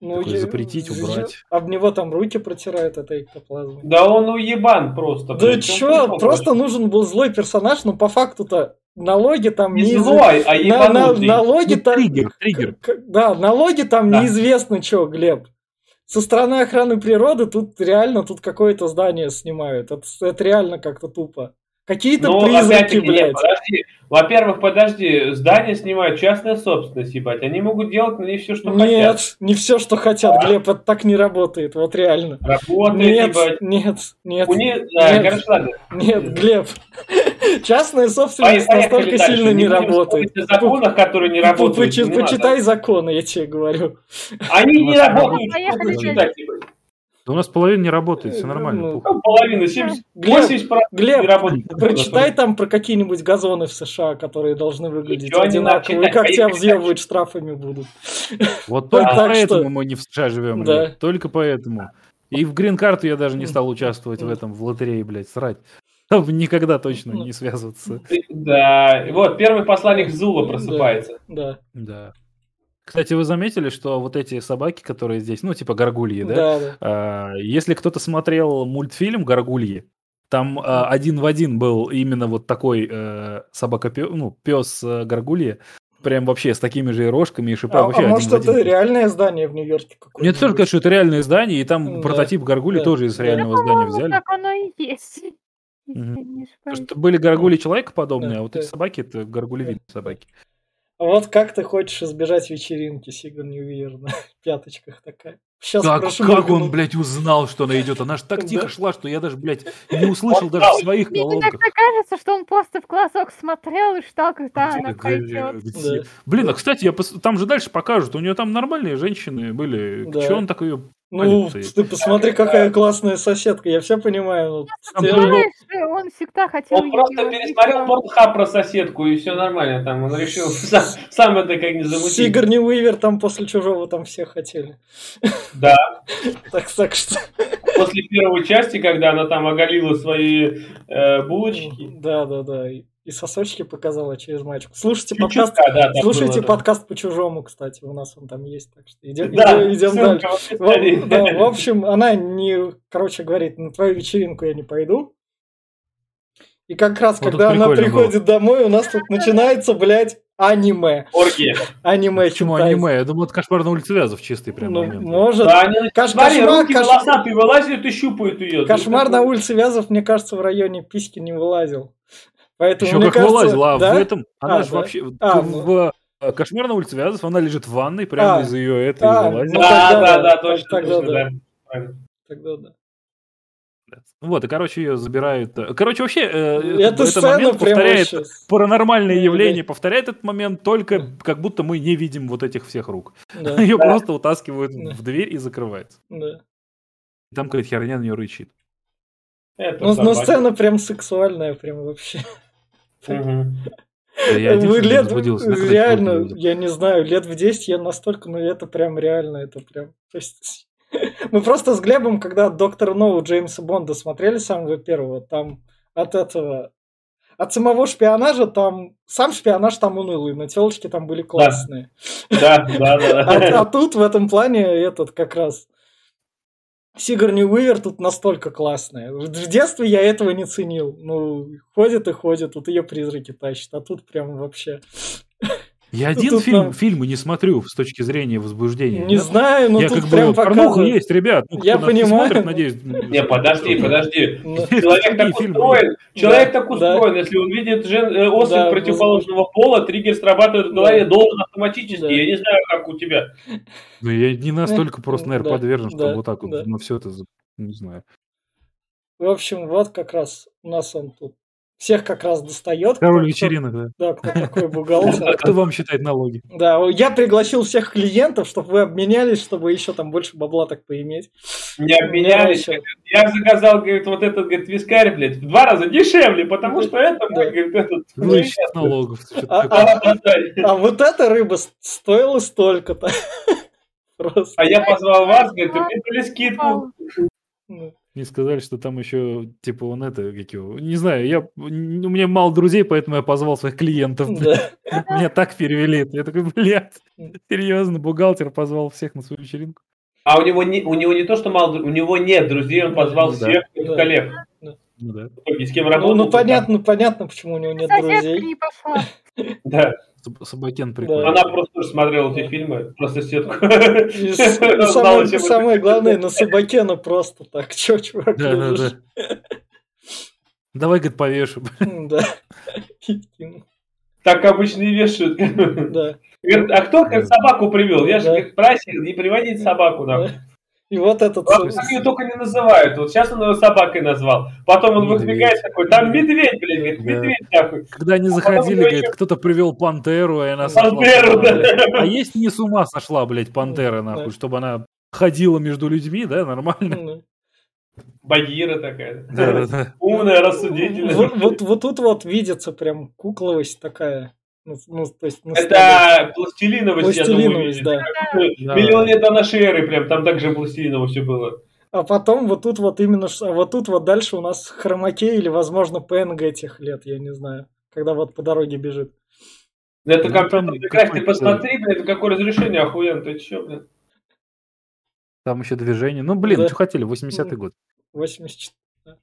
Ну, Такой я- запретить, убрать. Об него там руки протирают этой эктоплазмой. Да он уебан просто. Да чё, пришел, просто нужен был злой персонаж, но по факту-то налоги там Не неиз- злой, а на- на- налоги Ну, там... триггер, триггер. К- Да, налоги там Да. неизвестно что, Глеб. Со стороны охраны природы тут реально тут какое-то здание снимают. Это, это реально как-то тупо. Какие-то Ну, нет, блядь. подожди. Во-первых, подожди, здание снимают частная собственность, ебать. Они могут делать на ней все, что Нет, хотят. не все, что хотят, Глеб, это так не работает, вот реально. Работает, Нет, ебать. нет, нет, У них, Нет. короче, ладно. нет, Глеб. *laughs* Частная собственность Поехали настолько дальше. сильно не будем работает. о законах, которые не работают. не. Почитай законы, я тебе говорю. Они не работают, поехали дальше. Да у нас половина не работает, все Ну, нормально. пух. Ну, Половина, 70, Глеб, 80% не Глеб, работает. *laughs* прочитай там про какие-нибудь газоны в США, которые должны выглядеть Ничего одинаково, и как тебя поехали взъебывать штрафами будут. Вот *laughs* только Так поэтому что- мы не в США живем, Да. блядь. Только поэтому. И в грин-карту я даже не стал участвовать в этом, в лотерее, блядь, срать. Чтобы Никогда точно не связываться. Да, вот первый посланник Зула просыпается. Да, Да. Кстати, вы заметили, что вот эти собаки, которые здесь, ну, типа горгульи, да? да, да. А, Если кто-то смотрел мультфильм «Горгульи», там а, один в один был именно вот такой э, собака ну, пес горгульи, прям вообще с такими же и рожками и шипами. А, вообще а один может в один. это реальное здание в Нью-Йорке какое-то? Мне тоже кажется, что это реальное здание, и там Да, прототип горгули да, тоже из да. реального Ну, здания взяли. так оно и есть. *laughs* Не Потому что были горгули человекоподобные, Да, а вот да. эти собаки это горгулевидные собаки. А вот как ты хочешь избежать вечеринки, Сигарни Уивер на *laughs* пяточках такая? Сейчас Как, прошу как он, блядь, узнал, что она идет? Она же так *laughs* тихо шла, что я даже, блядь, не услышал даже в своих Мне колонках. иногда кажется, что он просто в глазок смотрел и ждал, когда она Да. Блин, а кстати, там же дальше покажут. У нее там нормальные женщины были. Да. Че он так ее... Ну, Палец ты посмотри, какая классная соседка, я все понимаю. ну, Знаешь, он всегда хотел Он просто пересмотрел. Порнхаб про соседку, и все нормально. Там он решил *laughs* сам, сам это как не замутить. Сигарни Уивер там после чужого там все хотели. Да, *laughs* Так, так что... после первой части, когда она там оголила свои э, булочки. Да, да, да. И и сосочки показала через мальчику. Слушайте подкаст. да, да, Слушайте было, да. подкаст по чужому, кстати, у нас он там есть, так что идем, Да, идем, дальше. в да, в общем, она не, короче, говорит, на твою вечеринку я не пойду. И как раз, Вот когда она прикольно было. приходит домой, у нас тут начинается, блядь, аниме. Оргия. Аниме Почему хентай. аниме? Я думал, это кошмар на улице Вязов чистый прям Ну, момент. может. Да, они, Каш- смотри, кошмар, руки кош- волосатые вылазят и щупают ее. Кошмар на улице Вязов, мне кажется, в районе письки не вылазил. Поэтому, Еще как кажется, вылазила, а да? в этом... Она А, же да. вообще... А, в э, Кошмар на улице Вязов, она лежит в ванной, прямо А. из ее этой А, вылазит. ну, Да, да, да, да, точно, тогда точно, да. да. Тогда да. Вот, и, короче, ее забирают... э, Короче, вообще, э, Эта этот сцена момент повторяет вообще... паранормальное Да. явление, повторяет этот момент только как будто мы не видим вот этих всех рук. Да, *laughs* Ее Да. просто утаскивают Да. в дверь и закрывается. да. И там какая-то херня на нее рычит. Это Ну, ну, собака. сцена прям сексуальная, прям вообще. Я что-то лет, реально, я не знаю, лет в 10 я настолько, ну это прям реально, это прям... то есть, *laughs* Мы просто с Глебом, когда Доктора Ноу Джеймса Бонда смотрели самого первого, там от этого... От самого шпионажа там... Сам шпионаж там унылый, но телочки там были классные. Да, да, да. *laughs* А, а тут в этом плане этот как раз... Сигарни Уивер тут настолько классная. В детстве я этого не ценил. Ну, ходит и ходит, тут ее призраки тащат, а тут прям вообще... Я Ну, один тут фильм, нам- фильмы не смотрю с точки зрения возбуждения. Не Я- знаю, ну я тут как прям бы порнуха показывают. есть, ребят. Ну, Я понимаю, смотрит, но- надеюсь. *laughs* Не, подожди, подожди. Ну, Человек так устроен, человек так да. устроен, если он видит э, особь Да, противоположного пола, триггер срабатывает в голове, Да. должен автоматически. Да. Я не знаю, как у тебя. Ну, я не настолько просто, наверное, Да, подвержен, чтобы да, вот так вот да. на все это, не знаю. В общем, вот как раз у нас он тут всех как раз достает. кто- Король кто- вечеринок, да. Да, кто такой бухгалтер. Кто вам считает налоги? Да, я пригласил всех клиентов, чтобы вы обменялись, чтобы еще там больше бабла так поиметь. Не обменялись. Я заказал, говорит, вот этот, говорит, вискарь, блядь, в два раза дешевле, потому что это говорит, этот... Вычет налогов. А- а-. А вот эта рыба стоила столько-то. *laughs* Просто. А я позвал вас, говорит, и мне дали скидку. Ну, Мне сказали, что там еще, типа, он это, как его, не знаю, я, у меня мало друзей, поэтому я позвал своих клиентов. Да. *laughs* Меня так перевели. Я такой, блядь, серьезно, бухгалтер позвал всех на свою вечеринку. А у него не, у него не то, что мало, у него нет друзей, он позвал Да. всех Да. коллег. Ну да. Итоге с кем Ну, работал. ну там. понятно, понятно, почему у него нет Соседка друзей. не. *laughs* Да. Соб- Собакен прикольный. Она просто смотрела эти фильмы, просто сетку. *laughs* Самое, главное, на Собакена просто так. Че, чувак, Да, да, да. Давай, говорит, повешу. Да. Так обычно и вешают. Да. Говорит, а кто как собаку привел? Я же Да. просил не приводить собаку. Да. И вот этот... Ладно, Как ее только не называют. Вот сейчас он его собакой назвал. Потом он Медведь. выбегает такой, там медведь, блин, Да. медведь нахуй. Когда они потом заходили, говорит, говорит, кто-то привел пантеру, и она сошла Пантеру, ума, да. блядь. А есть не с ума сошла, блядь, пантера, нахуй, Да. чтобы она ходила между людьми, да, нормально? М, Багира такая. Да, да, да. Умная, рассудительная. Вот, вот, вот тут вот видится прям кукловость такая. Ну, ну, то есть настоящая. Это пластилиновость, я думаю, Пластилиновость, да. Да. Миллион лет до нашей эры, прям там также пластилиново все было. А потом вот тут вот именно, а вот тут вот дальше у нас хромакей или, возможно, PNG этих лет, я не знаю. Когда вот по дороге бежит. Это Ну, как там ты какой-то- посмотри, блин, какое разрешение охуенно, ты че, блин. Там еще движение. Ну, блин, Да. что хотели, 80-й год. 84. да.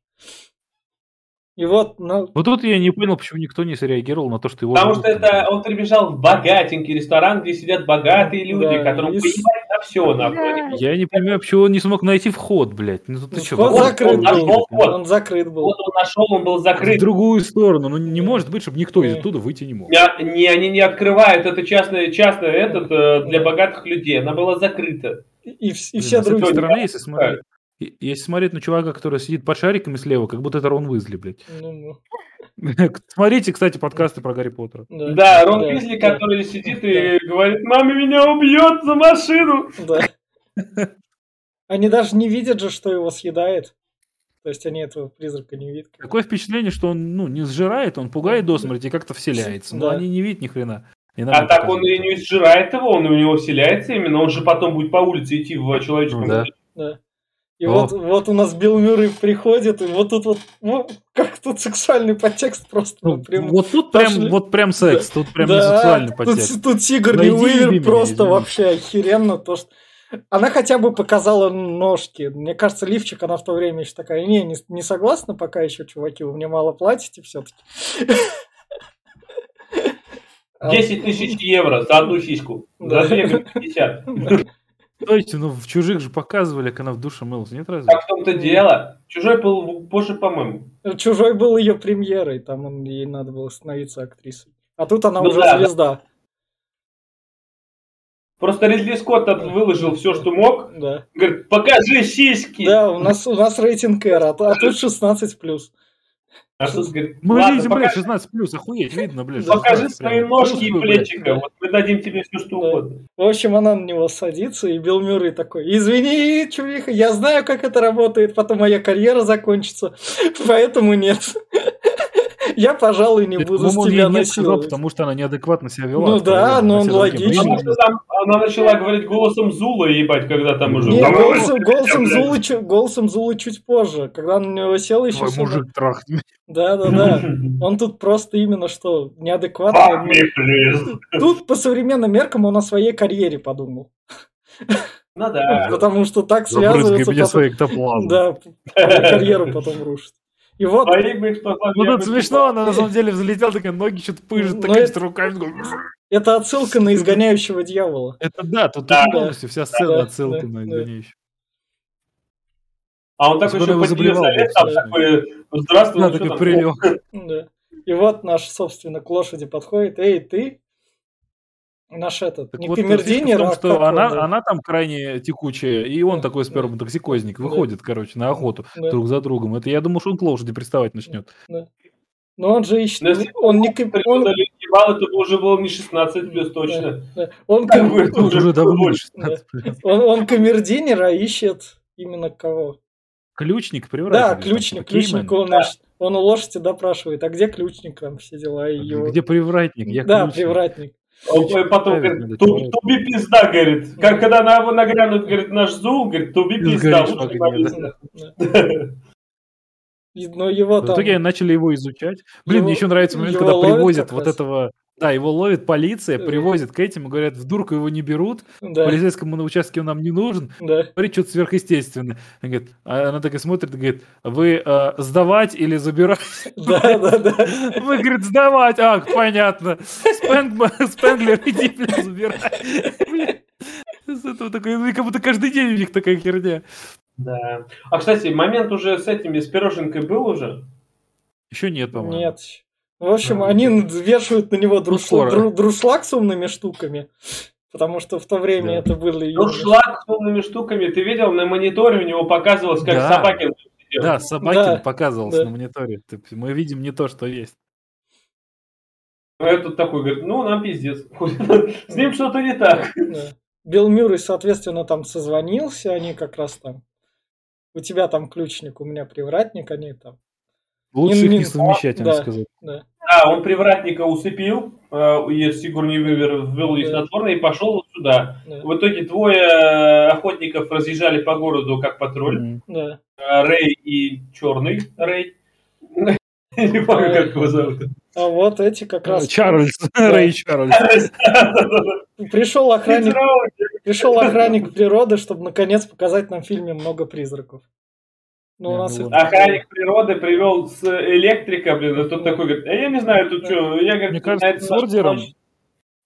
И вот, ну, Вот тут я не понял, почему никто не среагировал на то, что его... Потому что это он прибежал в богатенький ресторан, где сидят богатые люди, Да, которым и с- поебать на все, нахуй. Да. Они- Я не понимаю, почему он не смог найти вход, блядь. Ну, ты ну, чё, вход вот закрыт он нашел был. вход. Он закрыт был. Вот он нашел, он был в закрыт. другую сторону. Ну, не может быть, чтобы никто из Не. оттуда выйти не мог. Не, не, они не открывают, это частное, частное этот э, для богатых людей. Она была закрыта. И, и и все а с другие. стороны, если смотреть, и- если смотреть на чувака, который сидит под шариками слева, как будто это Рон Уизли, блядь. Ну, ну, Смотрите, кстати, подкасты про Гарри Поттера. да, Да, Рон да, Уизли, да, который сидит и говорит, мама меня убьет за машину. да. Они даже не видят же, что его съедает. То есть они этого призрака не видят. Такое впечатление, что он ну, не сжирает, он пугает до смерти и как-то вселяется. Но Да. они не видят ни хрена. И нам А это так он показывают. и не сжирает его, он у него вселяется именно, он же потом будет по улице идти в человеческом Ну да. виде. Да. И О. вот, вот у нас Билл Мюррей приходит, и вот тут вот, ну, как тут сексуальный подтекст просто. Ну, вот прям, вот тут пошли. прям, вот прям секс, тут прям Да, не сексуальный тут, подтекст. тут Сигарни Найди Уивер просто извини. вообще охеренно. То, что... Она хотя бы показала ножки. Мне кажется, лифчик, она в то время еще такая, не, не, не согласна пока еще, чуваки, вы мне мало платите все-таки. 10 тысяч евро за одну сиську. Да. За две говорит, 50. Стойте, ну в чужих же показывали, как она в душе мылась, нет разве? Так в том-то дело. Чужой был позже, по-моему. Чужой был ее премьерой, там он, ей надо было становиться актрисой. А тут она Ну уже да, да. звезда. Просто Ридли Скотт от- выложил все, что мог. Да. Говорит, покажи сиськи. Да, у нас, у нас рейтинг R, а, а тут 16 плюс. А тут говорит, Мы ладно, видим, блядь, покажи, 16 плюс, охуеть, видно, блядь. покажи 16 свои ножки и плечика. Вот мы дадим тебе все, что угодно. В общем, она на него садится, и Билл Мюррей такой, извини, чувиха, я знаю, как это работает, потом моя карьера закончится, *laughs* поэтому нет. Я, пожалуй, не буду с тебя нет насиловать. потому что она неадекватно себя вела. Ну то да, но он логично. Она начала говорить голосом Зула, ебать, когда там уже... Не, Давай, голосом. Зулы, чу- голосом Зулы чуть позже, когда он на него сел еще. Твой мужик трахнет. Да, да, да. Он тут просто именно что, please. Тут по современным меркам он о своей карьере подумал. Ну да. Потому что так Забрызгай связываться меня потом- своей. Да, карьеру потом рушит. И вот, Ну тут смешно, она на самом деле взлетела, такая ноги что-то пыжит, Ну, такая это- руками. такой, это отсылка на изгоняющего дьявола. Это да, тут Да. полностью вся сцена Да, отсылка да, на изгоняющего. А он так еще его под нее заболевал, залез, там такой, здравствуй, ну такой прилег. *laughs* Да. И вот наш, собственно, к лошади подходит. Эй, ты? Наш этот, Так не вот, камердинер, в том, а что он, она, да. она там крайне текучая, и он Да, такой да. сперматоксикозник, Да. выходит, короче, на охоту Да. друг за другом. Это я думаю, что он к лошади приставать начнет. Но он же ищет, если он не он, ебал, это бы уже было не 16 плюс точно. да, он, кам- Уже давно больше. 16, блин. он, он камердинер, а ищет именно кого? Ключник, привратник. Да, ключник, ключник, он, наш- он у лошади допрашивает, а где ключник, там все дела, и его... Где привратник? Я да, ключник. привратник. Он потом говорит, да, «Ту- человек. туби пизда, говорит. Как, когда на его нагрянут, говорит, наш Зул, говорит, туби пизда. в лучше огне, повесить». Да. И- Но его В там... итоге начали его изучать. Блин, Его- мне еще нравится момент, его когда привозят вот этого Да, его ловит полиция, привозит к этим и говорят, в дурку его не берут, Да, полицейскому на участке он нам не нужен, да. говорит что-то сверхъестественное. Она, говорит, а она такая смотрит и говорит, вы э, сдавать или забирать? Да, да, да. Вы, говорит, сдавать. А, понятно. Спенг- Спенглер, иди, блин, забирай. С этого такой, ну, и как будто каждый день у них такая херня. Да. А, кстати, момент уже с этими, с пироженкой был уже? Еще нет, по-моему. Нет. В общем, А. они вешают на него друшла- скоро. дру- друшлаг с умными штуками. Потому что в то время Да. это были... Ну, шлак с умными штуками, ты видел, на мониторе у него показывалось, как Да. Собакин сидел. Да, Собакин Да, показывался да. на мониторе. Мы видим не то, что есть. А Этот такой говорит, ну, нам пиздец. *laughs* С ним что-то не так. Да. Билл Мюррей, соответственно, там созвонился, они как раз там... У тебя там ключник, у меня привратник, они там... Лучше их не совмещать, надо да. сказать. Да. Да, он привратника усыпил, э, и Сигурни Вивер ввел ей Да. снотворное и пошел вот сюда. Да, В итоге двое э, охотников разъезжали по городу как патруль. Да. Э, Рэй и Черный Рэй. *laughs* Не помню, как его зовут. А вот эти как раз... Чарльз. *laughs* Рэй Чарльз. Пришел охранник, Ветеран. пришел охранник природы, чтобы наконец показать нам в фильме много призраков. Ну, у Не, нас. Охранник природы привел с электрика, блин, а тут такой говорит, а я не знаю, тут что, я, говорит, Мне кажется, с ордером, плащ».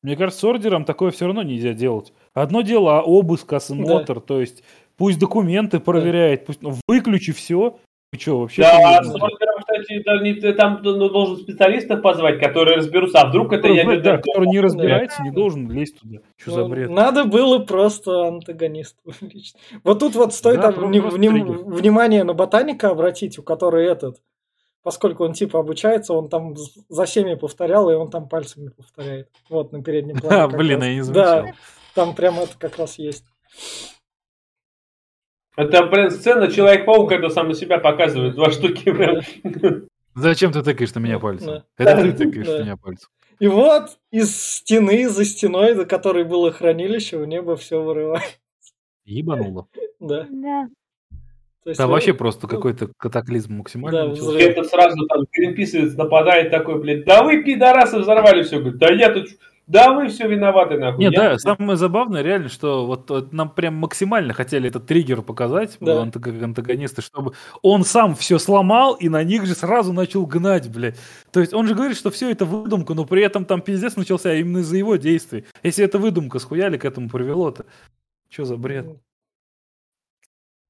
мне кажется, с ордером такое все равно нельзя делать. Одно дело обыск, осмотр, то есть пусть документы проверяет, пусть ну, выключи все. Что, вообще? Да, с кстати, да, не- там ну, должен специалистов позвать, которые разберутся, а вдруг это я не да, который не разбирается, не должен лезть туда. Что за Ну, бред? Надо было просто антагонист увеличить. Вот тут вот стоит Да, триггер. внимание на ботаника обратить, у которой этот, поскольку он типа обучается, он там за всеми повторял, и он там пальцами повторяет. Вот на переднем *laughs* плане. А, блин, раз. я не Да, замечал. там прям это как раз есть. Это, блин, сцена Человек-паук, когда сам на себя показывает два штуки. Зачем ты тыкаешь на меня пальцем? Да. Это ты тыкаешь Да. на меня пальцем. И вот из стены, за стеной, за которой было хранилище, в небо все вырывает. Ебануло. Да. Да. То есть Да вы- вообще просто какой-то катаклизм максимально. Да, взрыв. Это сразу там гринписовец нападает такой, блин, да вы, пидорасы, взорвали все. Говорит, да я тут, да вы все виноваты, нахуй. Нет, Я- да, самое забавное реально, что вот, вот нам прям максимально хотели этот триггер показать, Да. как антагонисты, чтобы он сам все сломал и на них же сразу начал гнать, блядь. То есть он же говорит, что все это выдумка, но при этом там пиздец начался именно из-за его действий. Если это выдумка, схуяли к этому привело-то? Что за бред?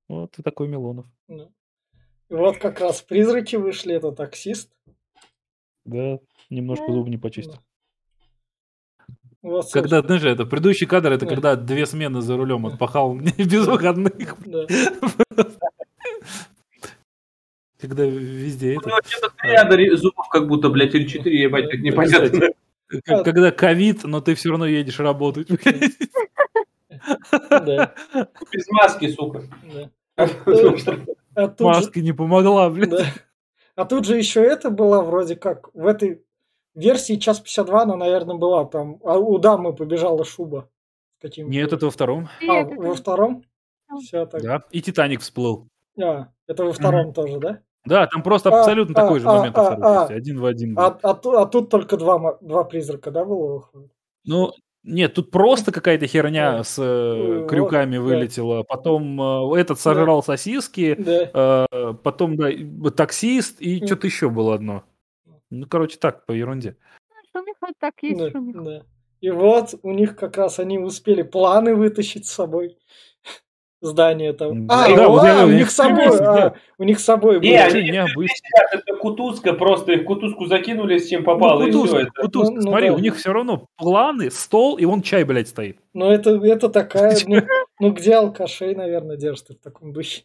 Вот и такой Милонов. И вот как раз призраки вышли, это таксист. Да, немножко Да. зуб не почистил. Вот, Когда, знаешь, это предыдущий кадр, это Да. когда две смены за рулем *laughs* отпахал *laughs* без выходных. да. Когда везде У это. ряда ре- зубов, как будто, блядь, или четыре, ебать, как непонятно. *laughs* К- Когда ковид, но ты все равно едешь работать. Без маски, сука. А же, Маска не помогла, блин. да. а тут же еще это была вроде как в этой версии час 52 она, наверное, была там. А у дамы побежала шуба. с каким-то- Нет, это во втором. А, во втором? Все так. Да. И Титаник всплыл. А, это во втором тоже, да? Да, там просто А, абсолютно а, такой же а, момент а, а. Один в один. был. А, а, а тут только два, два призрака, да, было? выходит? Ну, нет, тут просто какая-то херня Да. с э, Вот, крюками да. вылетела. Потом э, этот сожрал сосиски. Да. э, Потом, да, таксист и Мгм. что-то еще было одно. Ну, короче, так, по ерунде. Шумиха так есть Да, шумиха. да. И вот у них как раз они успели планы вытащить с собой. *laughs* Здание там. Да, А, да, о, вот я а, у говорю, них с собой, экстремисты, а, да. у них с собой Не, было. они сидят, это кутузка, просто их кутузку закинули, с чем попало, Ну, и кутузка, все. Это. кутузка. Ну, ну Смотри, да. у них все равно планы, стол, и вон чай, блядь, стоит. Но это, это такая, ну, ну где алкашей, наверное, держат в таком духе.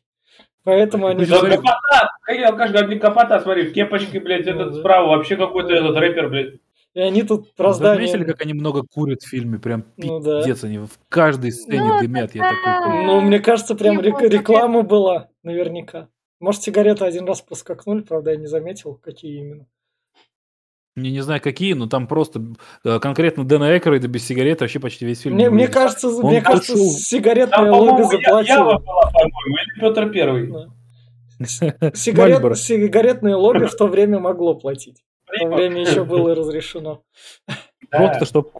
Поэтому они... Да, алкаш, как капота, смотри, в кепочке, блядь, этот да. справа, вообще какой-то этот рэпер, блядь. И они тут про Заметили, как они много курят в фильме? Прям Ну да. пиздец, они в каждой сцене Ну, дымят. Я такой. Ну, мне кажется, прям рек- реклама была, наверняка. Может, сигареты один раз проскакнули, правда, я не заметил, какие именно. Не, не знаю какие, но там просто э, конкретно Дэна Экройда без сигарет вообще почти весь фильм. Мне, не мне кажется, Он мне кажется, пошел- сигаретное Там, лого по-моему, Я- Ява заплатил. была, по-моему, или Петр Первый. Да. *laughs* Сигарет, сигаретное лобби в то время могло платить. В то время еще было разрешено. Просто чтоб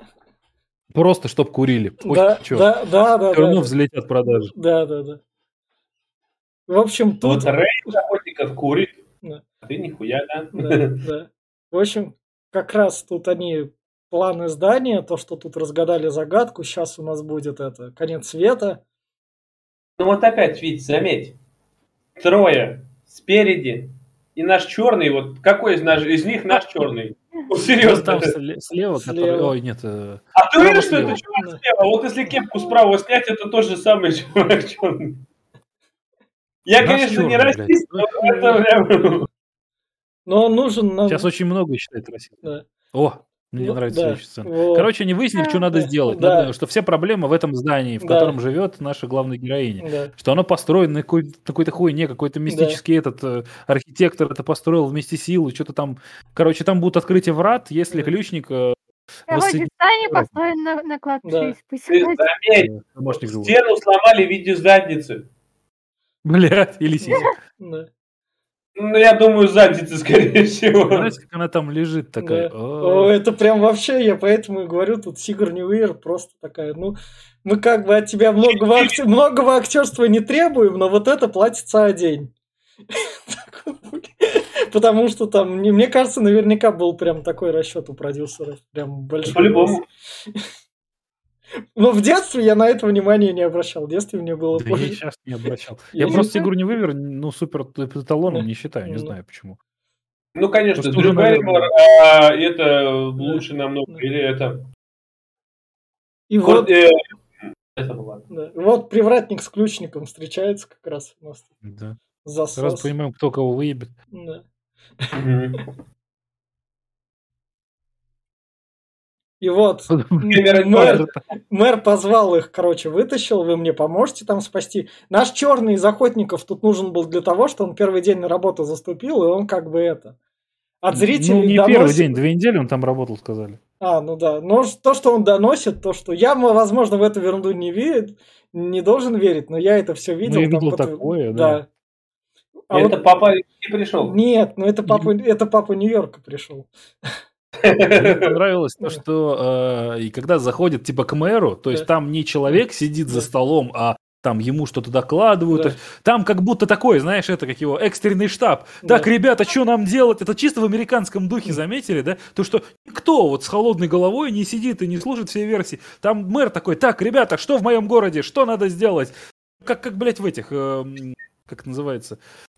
просто чтоб курили. Ой, Да, чё, да, да, да, всё равно да, взлетят продажи. да, да, да. В общем, тут... Вот Рейд охотников курит. Да. А ты нихуя, да? Да, да. В общем, как раз тут они планы здания, то, что тут разгадали загадку, сейчас у нас будет это конец света. Ну вот опять, Вить, заметь. Трое спереди. И наш черный, вот какой из, наш, из них наш черный? Ну, *laughs* серьезно. там сле- слева, который... Слева. Ой, нет, э, А ты уверен, что слева. это чувак слева? Вот если кепку справа снять, это тот же самый *laughs* чувак черный. Я, Наш конечно, не черный, блядь. расист, но это прям... Но он нужен нам... Сейчас очень много считает Россия. Да. О, мне Ну, нравится да. следующая сцена. Вот. Короче, они выяснили, что надо Да. сделать. Да. Надо, что все проблемы в этом здании, в Да. котором живет наша главная героиня. Да. Что оно построено на какой- какой-то хуйне, какой-то мистический этот э, архитектор это построил вместе силы, что-то там. Короче, там будут открытие врат, если Да. ключник э, Короче, здание построено на, на клад Да. 6. Ты Посылайте. заметь, стену сломали в виде задницы. Блядь, или сиси. Ну, я думаю, задницы, *laughs* скорее всего. Знаете, как она там лежит такая. Да. «О». О, это прям вообще, я поэтому и говорю, тут Сигурни Уивер просто такая, ну, мы как бы от тебя многого, акте- многого актерства не требуем, но вот это платится будет. *laughs* Потому что там, не- мне кажется, наверняка был прям такой расчет у продюсеров, прям большой. По-любому. Но в детстве я на это внимание не обращал. В детстве мне было Да я пофиг. сейчас не обращал. *laughs* Я Я просто не- Сигурни Вивер, ну, супер эталоном Да. не считаю, не Ну. знаю почему. Ну, конечно, наверное, Бэрримор, а, это лучше намного. Или это... И Вот, вот, э, это было. да, вот привратник с ключником встречается как раз у нас. Да. Засос. Сразу понимаем, кто кого выебет. Да. И вот *laughs* мэр, мэр позвал их, короче, вытащил, вы мне поможете там спасти. Наш черный из охотников тут нужен был для того, что он первый день на работу заступил, и он как бы это... От зрителей Ну, не доносит- первый день, две недели он там работал, сказали. А, ну да. Но то, что он доносит, то, что я, возможно, в эту ерунду не верю, не должен верить, но я это все видел. я там видел потом- такое, да. А Это вот- папа не пришел. Нет, ну это папа, это папа Нью-Йорка пришел. Мне *laughs* понравилось то, что э, и когда заходит типа к мэру, то есть там не человек сидит за столом, а там ему что-то докладывают. Да. Там как будто такой, знаешь, это как его экстренный штаб. Да. Так, ребята, что нам делать? Это чисто в американском духе, заметили, да? То, что никто вот с холодной головой не сидит и не слушает все версии. Там мэр такой, так, ребята, что в моем городе? Что надо сделать? Как, как блядь, в этих, эм, как это называется?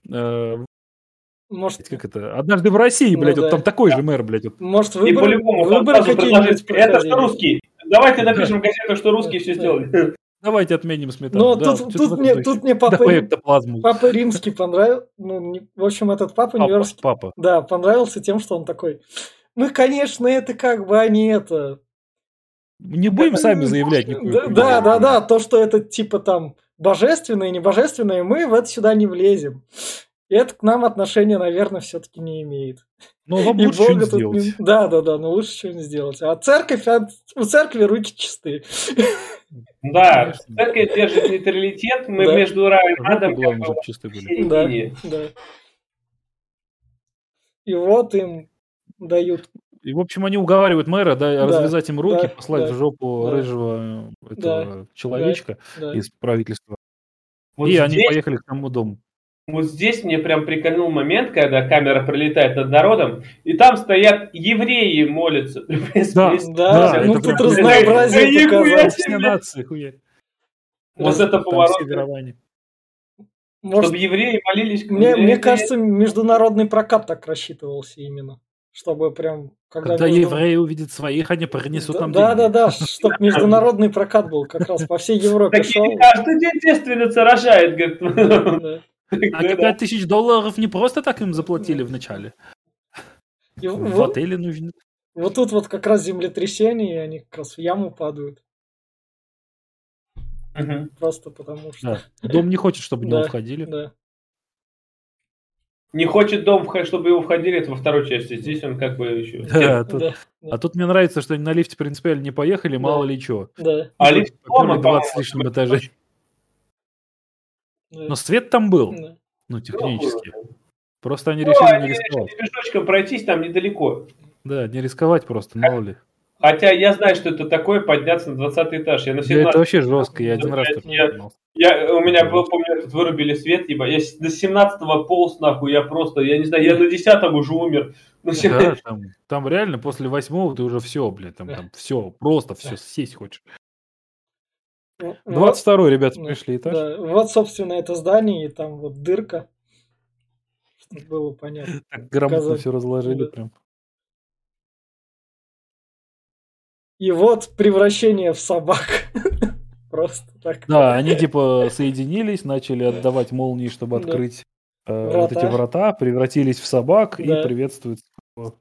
Э, Может, как это? Однажды в России, Ну блядь, да. вот там такой же мэр, блядь. вот. может И выборы, по-любому выборы какие-нибудь Это что русский. Давайте напишем газету, что русские все Да. сделали. Давайте отменим сметану. Ну, Да, тут, тут, мне, тут мне папа, папа римский понравился. Ну, не- в общем, этот папа, Папа, Нью-Йоркский, папа. да, понравился тем, что он такой. Мы, конечно, это как бы они это. Не будем сами заявлять никакую Да, да, да, да, то, что это типа там божественное и небожественное, мы в это сюда не влезем. И это к нам отношения, наверное, все-таки не имеет. Но вам лучше тут сделать. не- Да, да, да, но лучше что-нибудь сделать. А церковь, а у церкви руки чистые. Да, Конечно. церковь держит нейтралитет, мы Да. между Раем Адом главное, бы чтобы чистые были. середине. Да. И вот им дают. И, в общем, они уговаривают мэра да, Да, развязать им руки, да, послать да, в жопу да. рыжего этого человечка Да. из правительства. Вот и они здесь- поехали к тому дому. Вот здесь мне прям прикольнул момент, когда камера пролетает над народом, и там стоят евреи молятся. *laughs* Да. Да, Да, ну это тут разнообразие показать. нации, хуя. Вот Да, это поворот. Может, Чтобы евреи молились. к- мне, мне кажется, международный прокат так рассчитывался именно. Чтобы прям... Когда, Когда между- евреи увидят своих, они принесут Да, нам да, деньги. да, да, чтобы *laughs* международный прокат был как раз по всей *laughs* Европе Такие каждый день девственница рожает, говорит. Да. А 5 тысяч долларов не просто так им заплатили вначале. В отеле нужно. вот тут вот как раз землетрясение, и они как раз в яму падают. Просто потому что... Да. Дом не хочет, чтобы в него Да, входили. Да. Не хочет дом, чтобы его входили, это во второй части. Здесь он как бы еще... Да, тут- Да, А тут мне нравится, что они на лифте принципиально не поехали, мало ли что. да, А лифт дома, 20 с лишним этажей. Да, Но свет там был, да. ну, технически. Ну, Просто они Ну, решили не они рисковать. решили пешочком пройтись там недалеко. Да, не рисковать просто, мало ли. Хотя я знаю, что это такое подняться на 20 этаж. Я на 17 это вообще жестко, я один раз я-. Я, у меня был, помню, этот вырубили свет, ебать. Я с- до 17-го полз, нахуй, я просто, я не знаю, я на 10 уже умер. Ну, все- Да, *laughs* там, там реально после восьмого ты уже все, блядь, там, там все, просто все, сесть хочешь. Вот- 22 ребята, да, пришли этаж. да, вот, собственно, это здание, и там вот дырка. Чтобы было понятно. *laughs* Так грамотно Показать. все разложили Да. прям. И вот превращение в собак. *laughs* Просто так. Да, они типа соединились, начали отдавать молнии, чтобы Да. открыть э, вот эти Врата. превратились в собак Да. и приветствуют. своего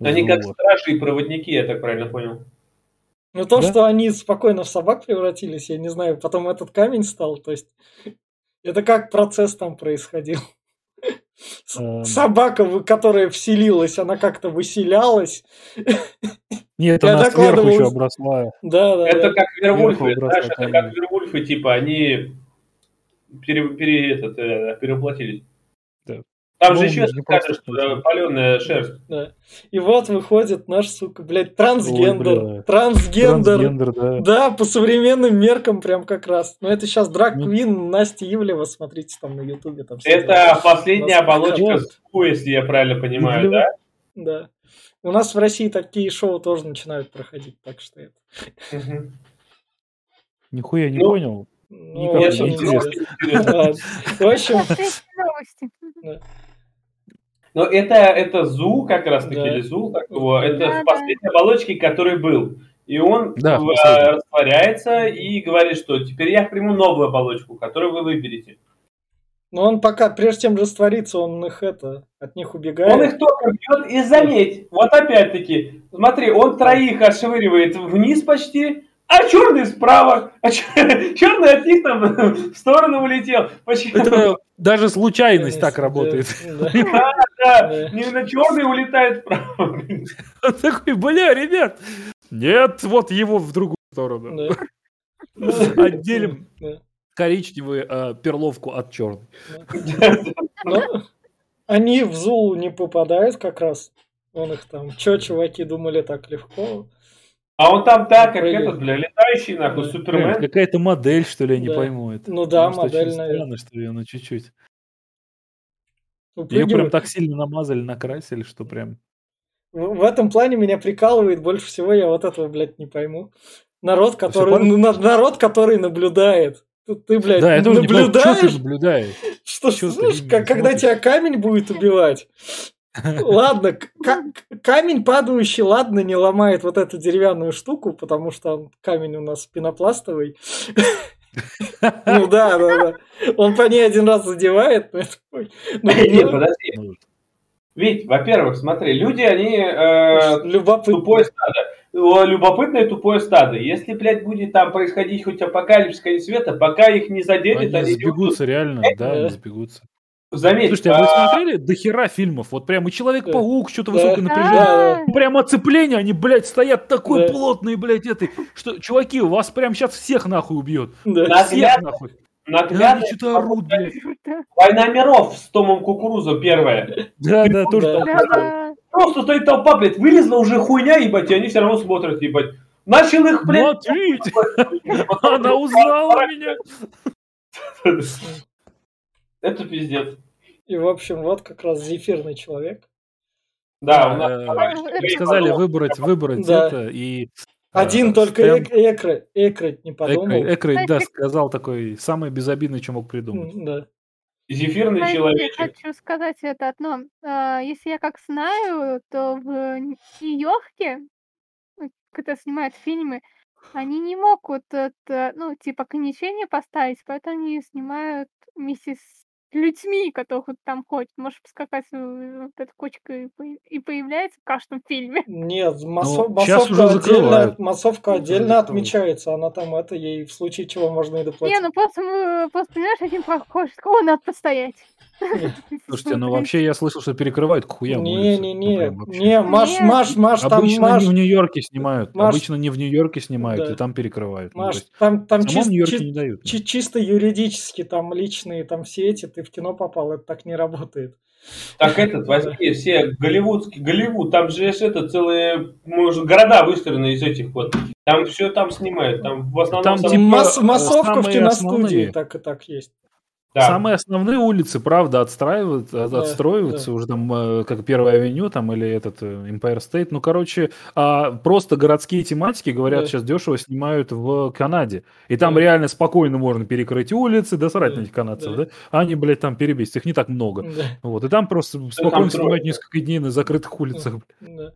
Они как стражи и проводники, я так правильно понял. Ну то, Да? что они спокойно в собак превратились, я не знаю, потом этот камень стал, то есть это как процесс там происходил. Эм. Собака, которая вселилась, она как-то выселялась. Нет, Я она сверху еще обросла. Да, да, Это да. как вервульфы, знаешь, это как вервульфы, типа, они пере, пере- этот, э, Там же Ну, еще не скажешь, паленая шерсть. да. И вот выходит наш, сука, блядь, трансгендер. Ой, бля. Трансгендер. Трансгендер, да. Да, по современным меркам прям как раз. Но это сейчас Драг Ну. Квин, Настя Ивлева, смотрите там на Ютубе. Там все Это дела. последняя Нас оболочка. СУ, если я правильно понимаю, Ивлева? да? Да. У нас в России такие шоу тоже начинают проходить, так что это. Нихуя не Ну, понял. Ну, Никак не интересно. В общем. Но это, это ЗУ как раз таки, Да. или ЗУ, как его, это Да, в да. последней оболочке, который был. И он Да, в а, растворяется и говорит, что теперь я приму новую оболочку, которую вы выберете. но он пока, прежде чем раствориться, он их это, от них Он убегает. их только бьет, и заметь, вот опять-таки, смотри, он троих отшвыривает вниз почти, а черный справа, а *laughs* черный от них там *laughs* в сторону улетел. Почему? Это даже случайность так Да, работает. *laughs* да. Да, Да. именно черный улетает вправо. Он такой, бля, ребят, нет, вот его в другую сторону. Да. Отделим Да. коричневую э, перловку от черной. Но они в Зулу не попадают как раз. Он их там, чё, чуваки, думали так легко. А он там так, как этот, бля, летающий, нахуй, Да. Супермен. Какая-то модель, что ли, я не Да. пойму это. Ну да, Может, очень модель, наверное. странно, что ее на чуть-чуть. Ее прям так сильно намазали, накрасили, что прям... В в этом плане меня прикалывает больше всего, я вот этого, блядь, не пойму. Народ, который, понял? ну, на- народ, который наблюдает. Ты, блядь, Да, не понимаю, что наблюдаешь, ты наблюдаешь. что, слушай, именно как- когда тебя камень будет убивать. Ладно, камень падающий, ладно, не ломает вот эту деревянную штуку, потому что он- камень у нас пенопластовый. *laughs* Ну да, да, да. Он по ней один раз задевает, ну, Нет, подожди. Ведь, во-первых, смотри, люди, они э, тупое стадо. Любопытное тупое стадо. Если, блядь, будет там происходить хоть апокалипсис, конец света, пока их не заденет, Они сбегутся, реально, да, Да. они сбегутся. Заметь, Слушайте, а вы а, смотрели до хера фильмов? Вот прям и Человек-паук, что-то Да. высокое напряжение. Да, Да. Прям оцепление, они, блядь, стоят такой Да. плотный, блядь, этой, что, чуваки, вас прям сейчас всех нахуй убьет. Да. Да. Всех нахуй. наглядно что-то орут. Война миров с Томом Кукурузом первая. Да, да, тоже Да. Да. Просто стоит толпа, блядь, вылезла уже хуйня, ебать, и они все равно смотрят, ебать. Начал их, блядь, Смотрите, *laughs* она узнала меня. *laughs* Это пиздец. И, в общем, вот как раз зефирный человек. Да, у нас Э, Андрей Сказали выбрать, выбрать это и... Один э, только Стэм- эк- Экры, Экры не подумал. Экрей, да, сказал такой, самый безобидный, что мог придумать. Да. Зефирный Знаете, человечек. хочу сказать это одно. Если я как знаю, то в Нью-Йорке, когда снимают фильмы, они не могут это, ну, типа, ограничения поставить, поэтому они снимают вместе с людьми, которых вот там ходят. Может поскакать э, вот эта кочка и по- и появляется в каждом *laughs* фильме. Нет, Ну, щас массовка, уже отдельно, массовка отдельно отмечается. Она там это ей в случае чего можно и доплатить. Не, ну просто, мы- просто понимаешь, один проходит, о, надо постоять. *laughs* Слушайте, ну вообще я слышал, что перекрывают к хуям улицы. Ну, Не-не-не, прям вообще. не, Маш. Маш, Маш, там Обычно Маш, не в Нью-Йорке снимают. Маш- Обычно не в Нью-Йорке снимают, Да. и там перекрывают. Ну, Маш, есть там, там чис- Нью-Йорке чи- не дают. чи- чисто юридически, там личные, там все эти, ты в кино попал, это так не работает. Так *laughs* этот, возьми все голливудские, Голливуд, там же это целые, может, города выстроены из этих вот. Там все там снимают, там в основном... Там типа, массовка в киностудии так и так есть. Да. Самые основные улицы, правда, отстраивают, да, отстроиваются да. уже там, э, как Первая авеню там или этот э, Empire State. Ну, короче, а просто городские тематики, говорят, да. сейчас дешево снимают в Канаде. И там да. реально спокойно можно перекрыть улицы, да срать да. на этих канадцев, да. да? Они, блядь, там перебесят, их не так много. Да. Вот, и там просто спокойно там снимают несколько дней на закрытых улицах. Да.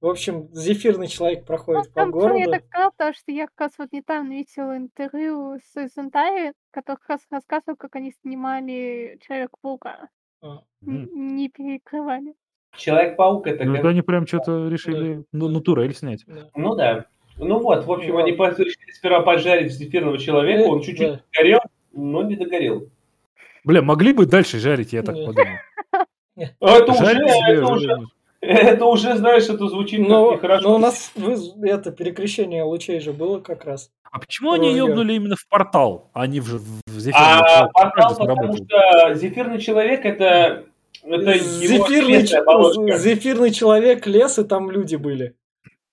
В общем, зефирный человек проходит ну, по там, городу. Я так сказала, потому что я как раз вот недавно видела интервью с Зентари, который как раз рассказывал, как они снимали Человек-паука. А. Не перекрывали. Человек-паук это... Ну, как... они прям что-то решили да. ну, ну, турель снять. Да. Ну да. Ну вот, в общем, ну, они решили сперва поджарить зефирного человека, он чуть-чуть да. горел, но не догорел. Бля, могли бы дальше жарить, я так подумал. *laughs* Это уже, это уже, это уже, знаешь, это звучит но, нехорошо. Но у нас это перекращение лучей же было как раз. А почему они ёбнули именно в портал, а не в, в зефирный? А портал, потому что зефирный человек это это зефирный, зефирный человек лес, и там люди были.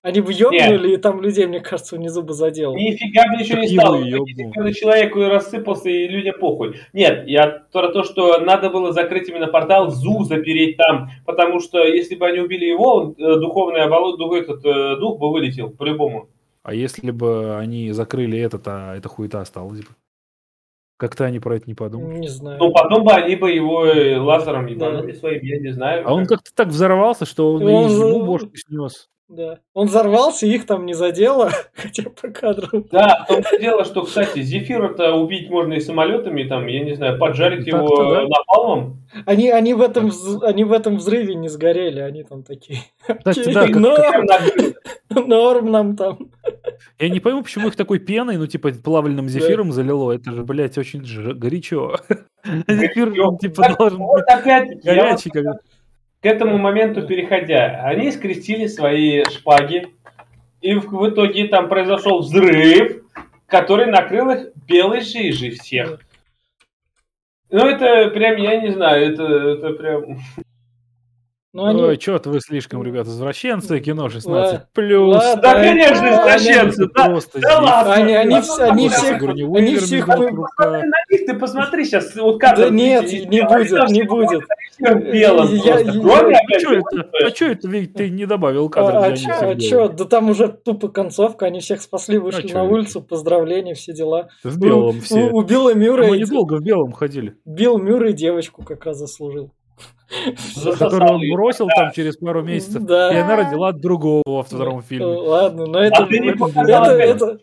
Они бы ёбнули, и там людей, мне кажется, внизу бы задело. Нифига бы ничего не стало. Когда человек рассыпался, и людям похуй. Нет, я про то, что надо было закрыть именно портал, ЗУ запереть там, потому что если бы они убили его, э, духовный оболот, дух, этот э, дух бы вылетел, по-любому. А если бы они закрыли этот, а эта хуета осталась бы? Как-то они про это не подумали. Не знаю. Ну, потом бы они бы его э, лазером ебанули да. своим, я не знаю. А он как-то так взорвался, что он, он... и ему бошку снес. Да. Он взорвался, их там не задело, *laughs* хотя по кадру. Да, в том дело, что, кстати, Зефира-то убить можно и самолетами, там, я не знаю, поджарить его да. напалмом. Они, они, в этом, они в этом взрыве не сгорели, они там такие. Кстати, да, норм, норм нам там. Я не пойму, почему их такой пеной, ну, типа, плавленным зефиром залило. Это же, блядь, очень горячо. Зефир, типа, должен быть горячий. К этому моменту переходя, они скрестили свои шпаги, и в, в итоге там произошел взрыв, который накрыл их белой жижей всех. Ну, это прям, я не знаю, это, это прям... Ну, они... Ой, что-то вы слишком, ребята, извращенцы, кино 16 плюс. Ладно, да, конечно, извращенцы, да, просто да ладно. Они, они, они всех, они всех... На них ты посмотри сейчас, вот как Да нет, не будет, не будет. Белым А что это, ведь ты не добавил кадр А что, да там уже тупо концовка, они всех спасли, вышли на улицу, поздравления, все дела. В белом все. У Билла Мюррея... Мы недолго в белом ходили. Билл Мюррей девочку как раз заслужил. Которую он бросил там через пару месяцев, и она родила другого во втором фильме. Ладно, но это... А это,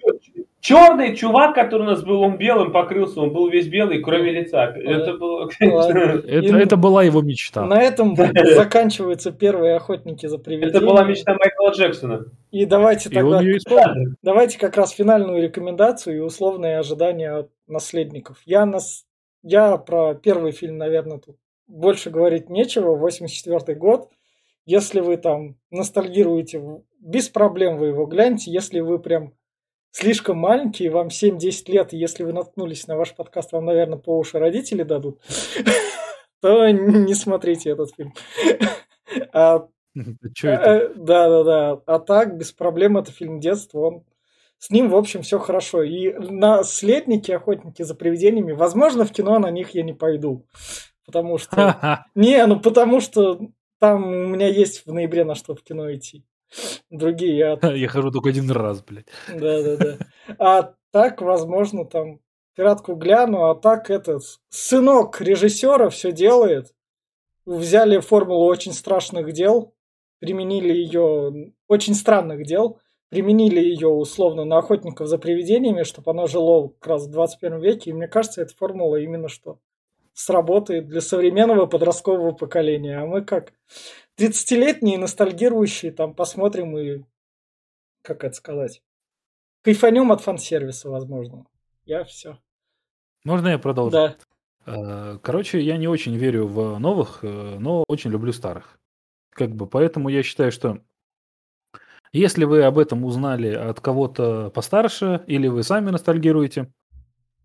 Черный чувак, который у нас был, он белым покрылся, он был весь белый, кроме лица. Это было, *laughs* Это, это была его мечта. На этом *laughs* заканчиваются первые охотники за привидениями. Это была мечта Майкла Джексона. И давайте и тогда... *laughs* Давайте как раз финальную рекомендацию и условные ожидания от наследников. Я, нас, я про первый фильм, наверное, тут больше говорить нечего. 84 год. Если вы там ностальгируете, без проблем вы его гляньте. Если вы прям слишком маленький, вам 7-10 лет, и если вы наткнулись на ваш подкаст, вам, наверное, по уши родители дадут, *laughs* то не смотрите этот фильм. *laughs* А, э, да, да, да. А так, без проблем, это фильм детства. Он с ним, в общем, все хорошо. И наследники, охотники за привидениями, возможно, в кино на них я не пойду. Потому что... *laughs* Не, ну потому что там у меня есть в ноябре на что в кино идти. Другие я... *laughs* Я хожу только один раз, блядь. Да-да-да. А так, возможно, там пиратку гляну, а так этот сынок режиссера все делает. Взяли формулу очень страшных дел, применили ее очень странных дел, применили ее условно на охотников за привидениями, чтобы оно жило как раз в 21 веке. И мне кажется, эта формула именно что сработает для современного подросткового поколения. А мы как 30-летние ностальгирующие там посмотрим и, как это сказать, кайфанем от фан-сервиса, возможно. Я все. Можно я продолжу? Да. Э, короче, я не очень верю в новых, э, но очень люблю старых. Как бы, поэтому я считаю, что если вы об этом узнали от кого-то постарше, или вы сами ностальгируете,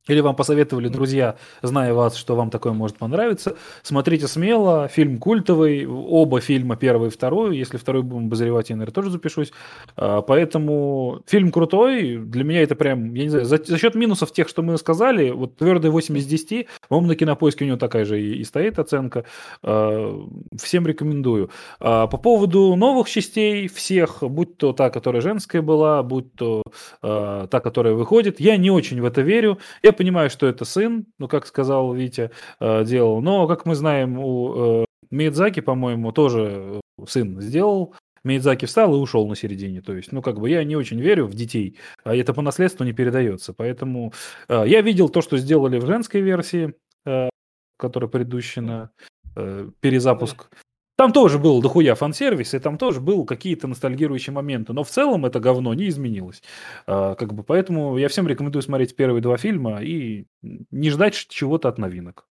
или вам посоветовали друзья, зная вас, что вам такое может понравиться. Смотрите смело, фильм культовый, оба фильма, первый и второй. Если второй будем обозревать, я, наверное, тоже запишусь. А, поэтому фильм крутой, для меня это прям, я не знаю, за, за счет минусов тех, что мы сказали, вот твердый 8 из 10, по-моему, на кинопоиске у него такая же и, и стоит оценка. А, всем рекомендую. А, по поводу новых частей всех, будь то та, которая женская была, будь то та, которая выходит, я не очень в это верю. Я понимаю, что это сын, ну, как сказал Витя, э, делал. Но, как мы знаем, у э, Миядзаки, по-моему, тоже э, сын сделал. Миядзаки встал и ушел на середине. То есть, ну, как бы я не очень верю в детей, а это по наследству не передается. Поэтому э, я видел то, что сделали в женской версии, э, которая предыдущая э, перезапуск. Там тоже был дохуя фан-сервис, и там тоже был какие-то ностальгирующие моменты, но в целом это говно не изменилось. А, как бы, поэтому я всем рекомендую смотреть первые два фильма и не ждать чего-то от новинок.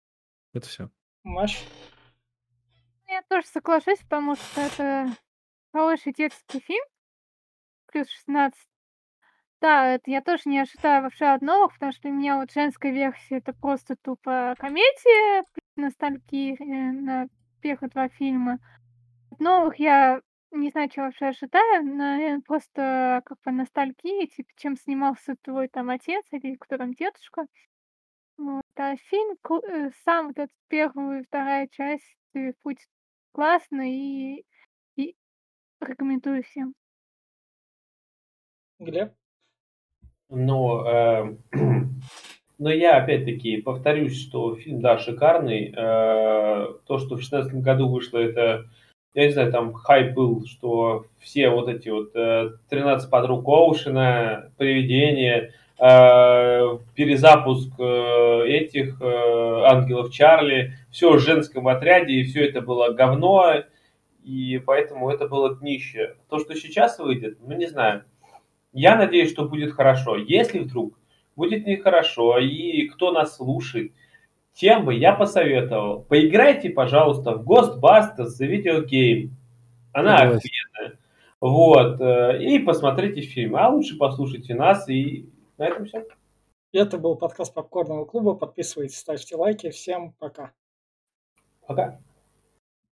Это все. Маш? Я тоже соглашусь, потому что это хороший детский фильм, плюс 16. Да, это я тоже не ожидаю вообще от новых, потому что у меня вот женская версия это просто тупо комедия, ностальгия э, на первых два фильма. От новых я не знаю, чего вообще ожидаю, наверное, просто как бы ностальгии, типа, чем снимался твой там отец или кто там дедушка. Вот. А фильм, э, сам вот этот первая и вторая часть, э, путь классный и, и рекомендую всем. Глеб? Ну, э, *clears throat* Но я опять-таки повторюсь, что фильм, да, шикарный. Э, то, что в 2016 году вышло, это, я не знаю, там хайп был, что все вот эти вот 13 э, подруг Оушена, Привидения, э, перезапуск этих Ангелов Чарли, все в женском отряде, и все это было говно, и поэтому это было днище. То, что сейчас выйдет, ну не знаю. Я надеюсь, что будет хорошо. Если вдруг будет нехорошо, и кто нас слушает, тем бы я посоветовал. Поиграйте, пожалуйста, в Ghostbusters The Video Game. Она офигенная. Вот. Э, и посмотрите фильм. А лучше послушайте нас. И на этом все. Это был подкаст Попкорного клуба. Подписывайтесь, ставьте лайки. Всем пока. Пока.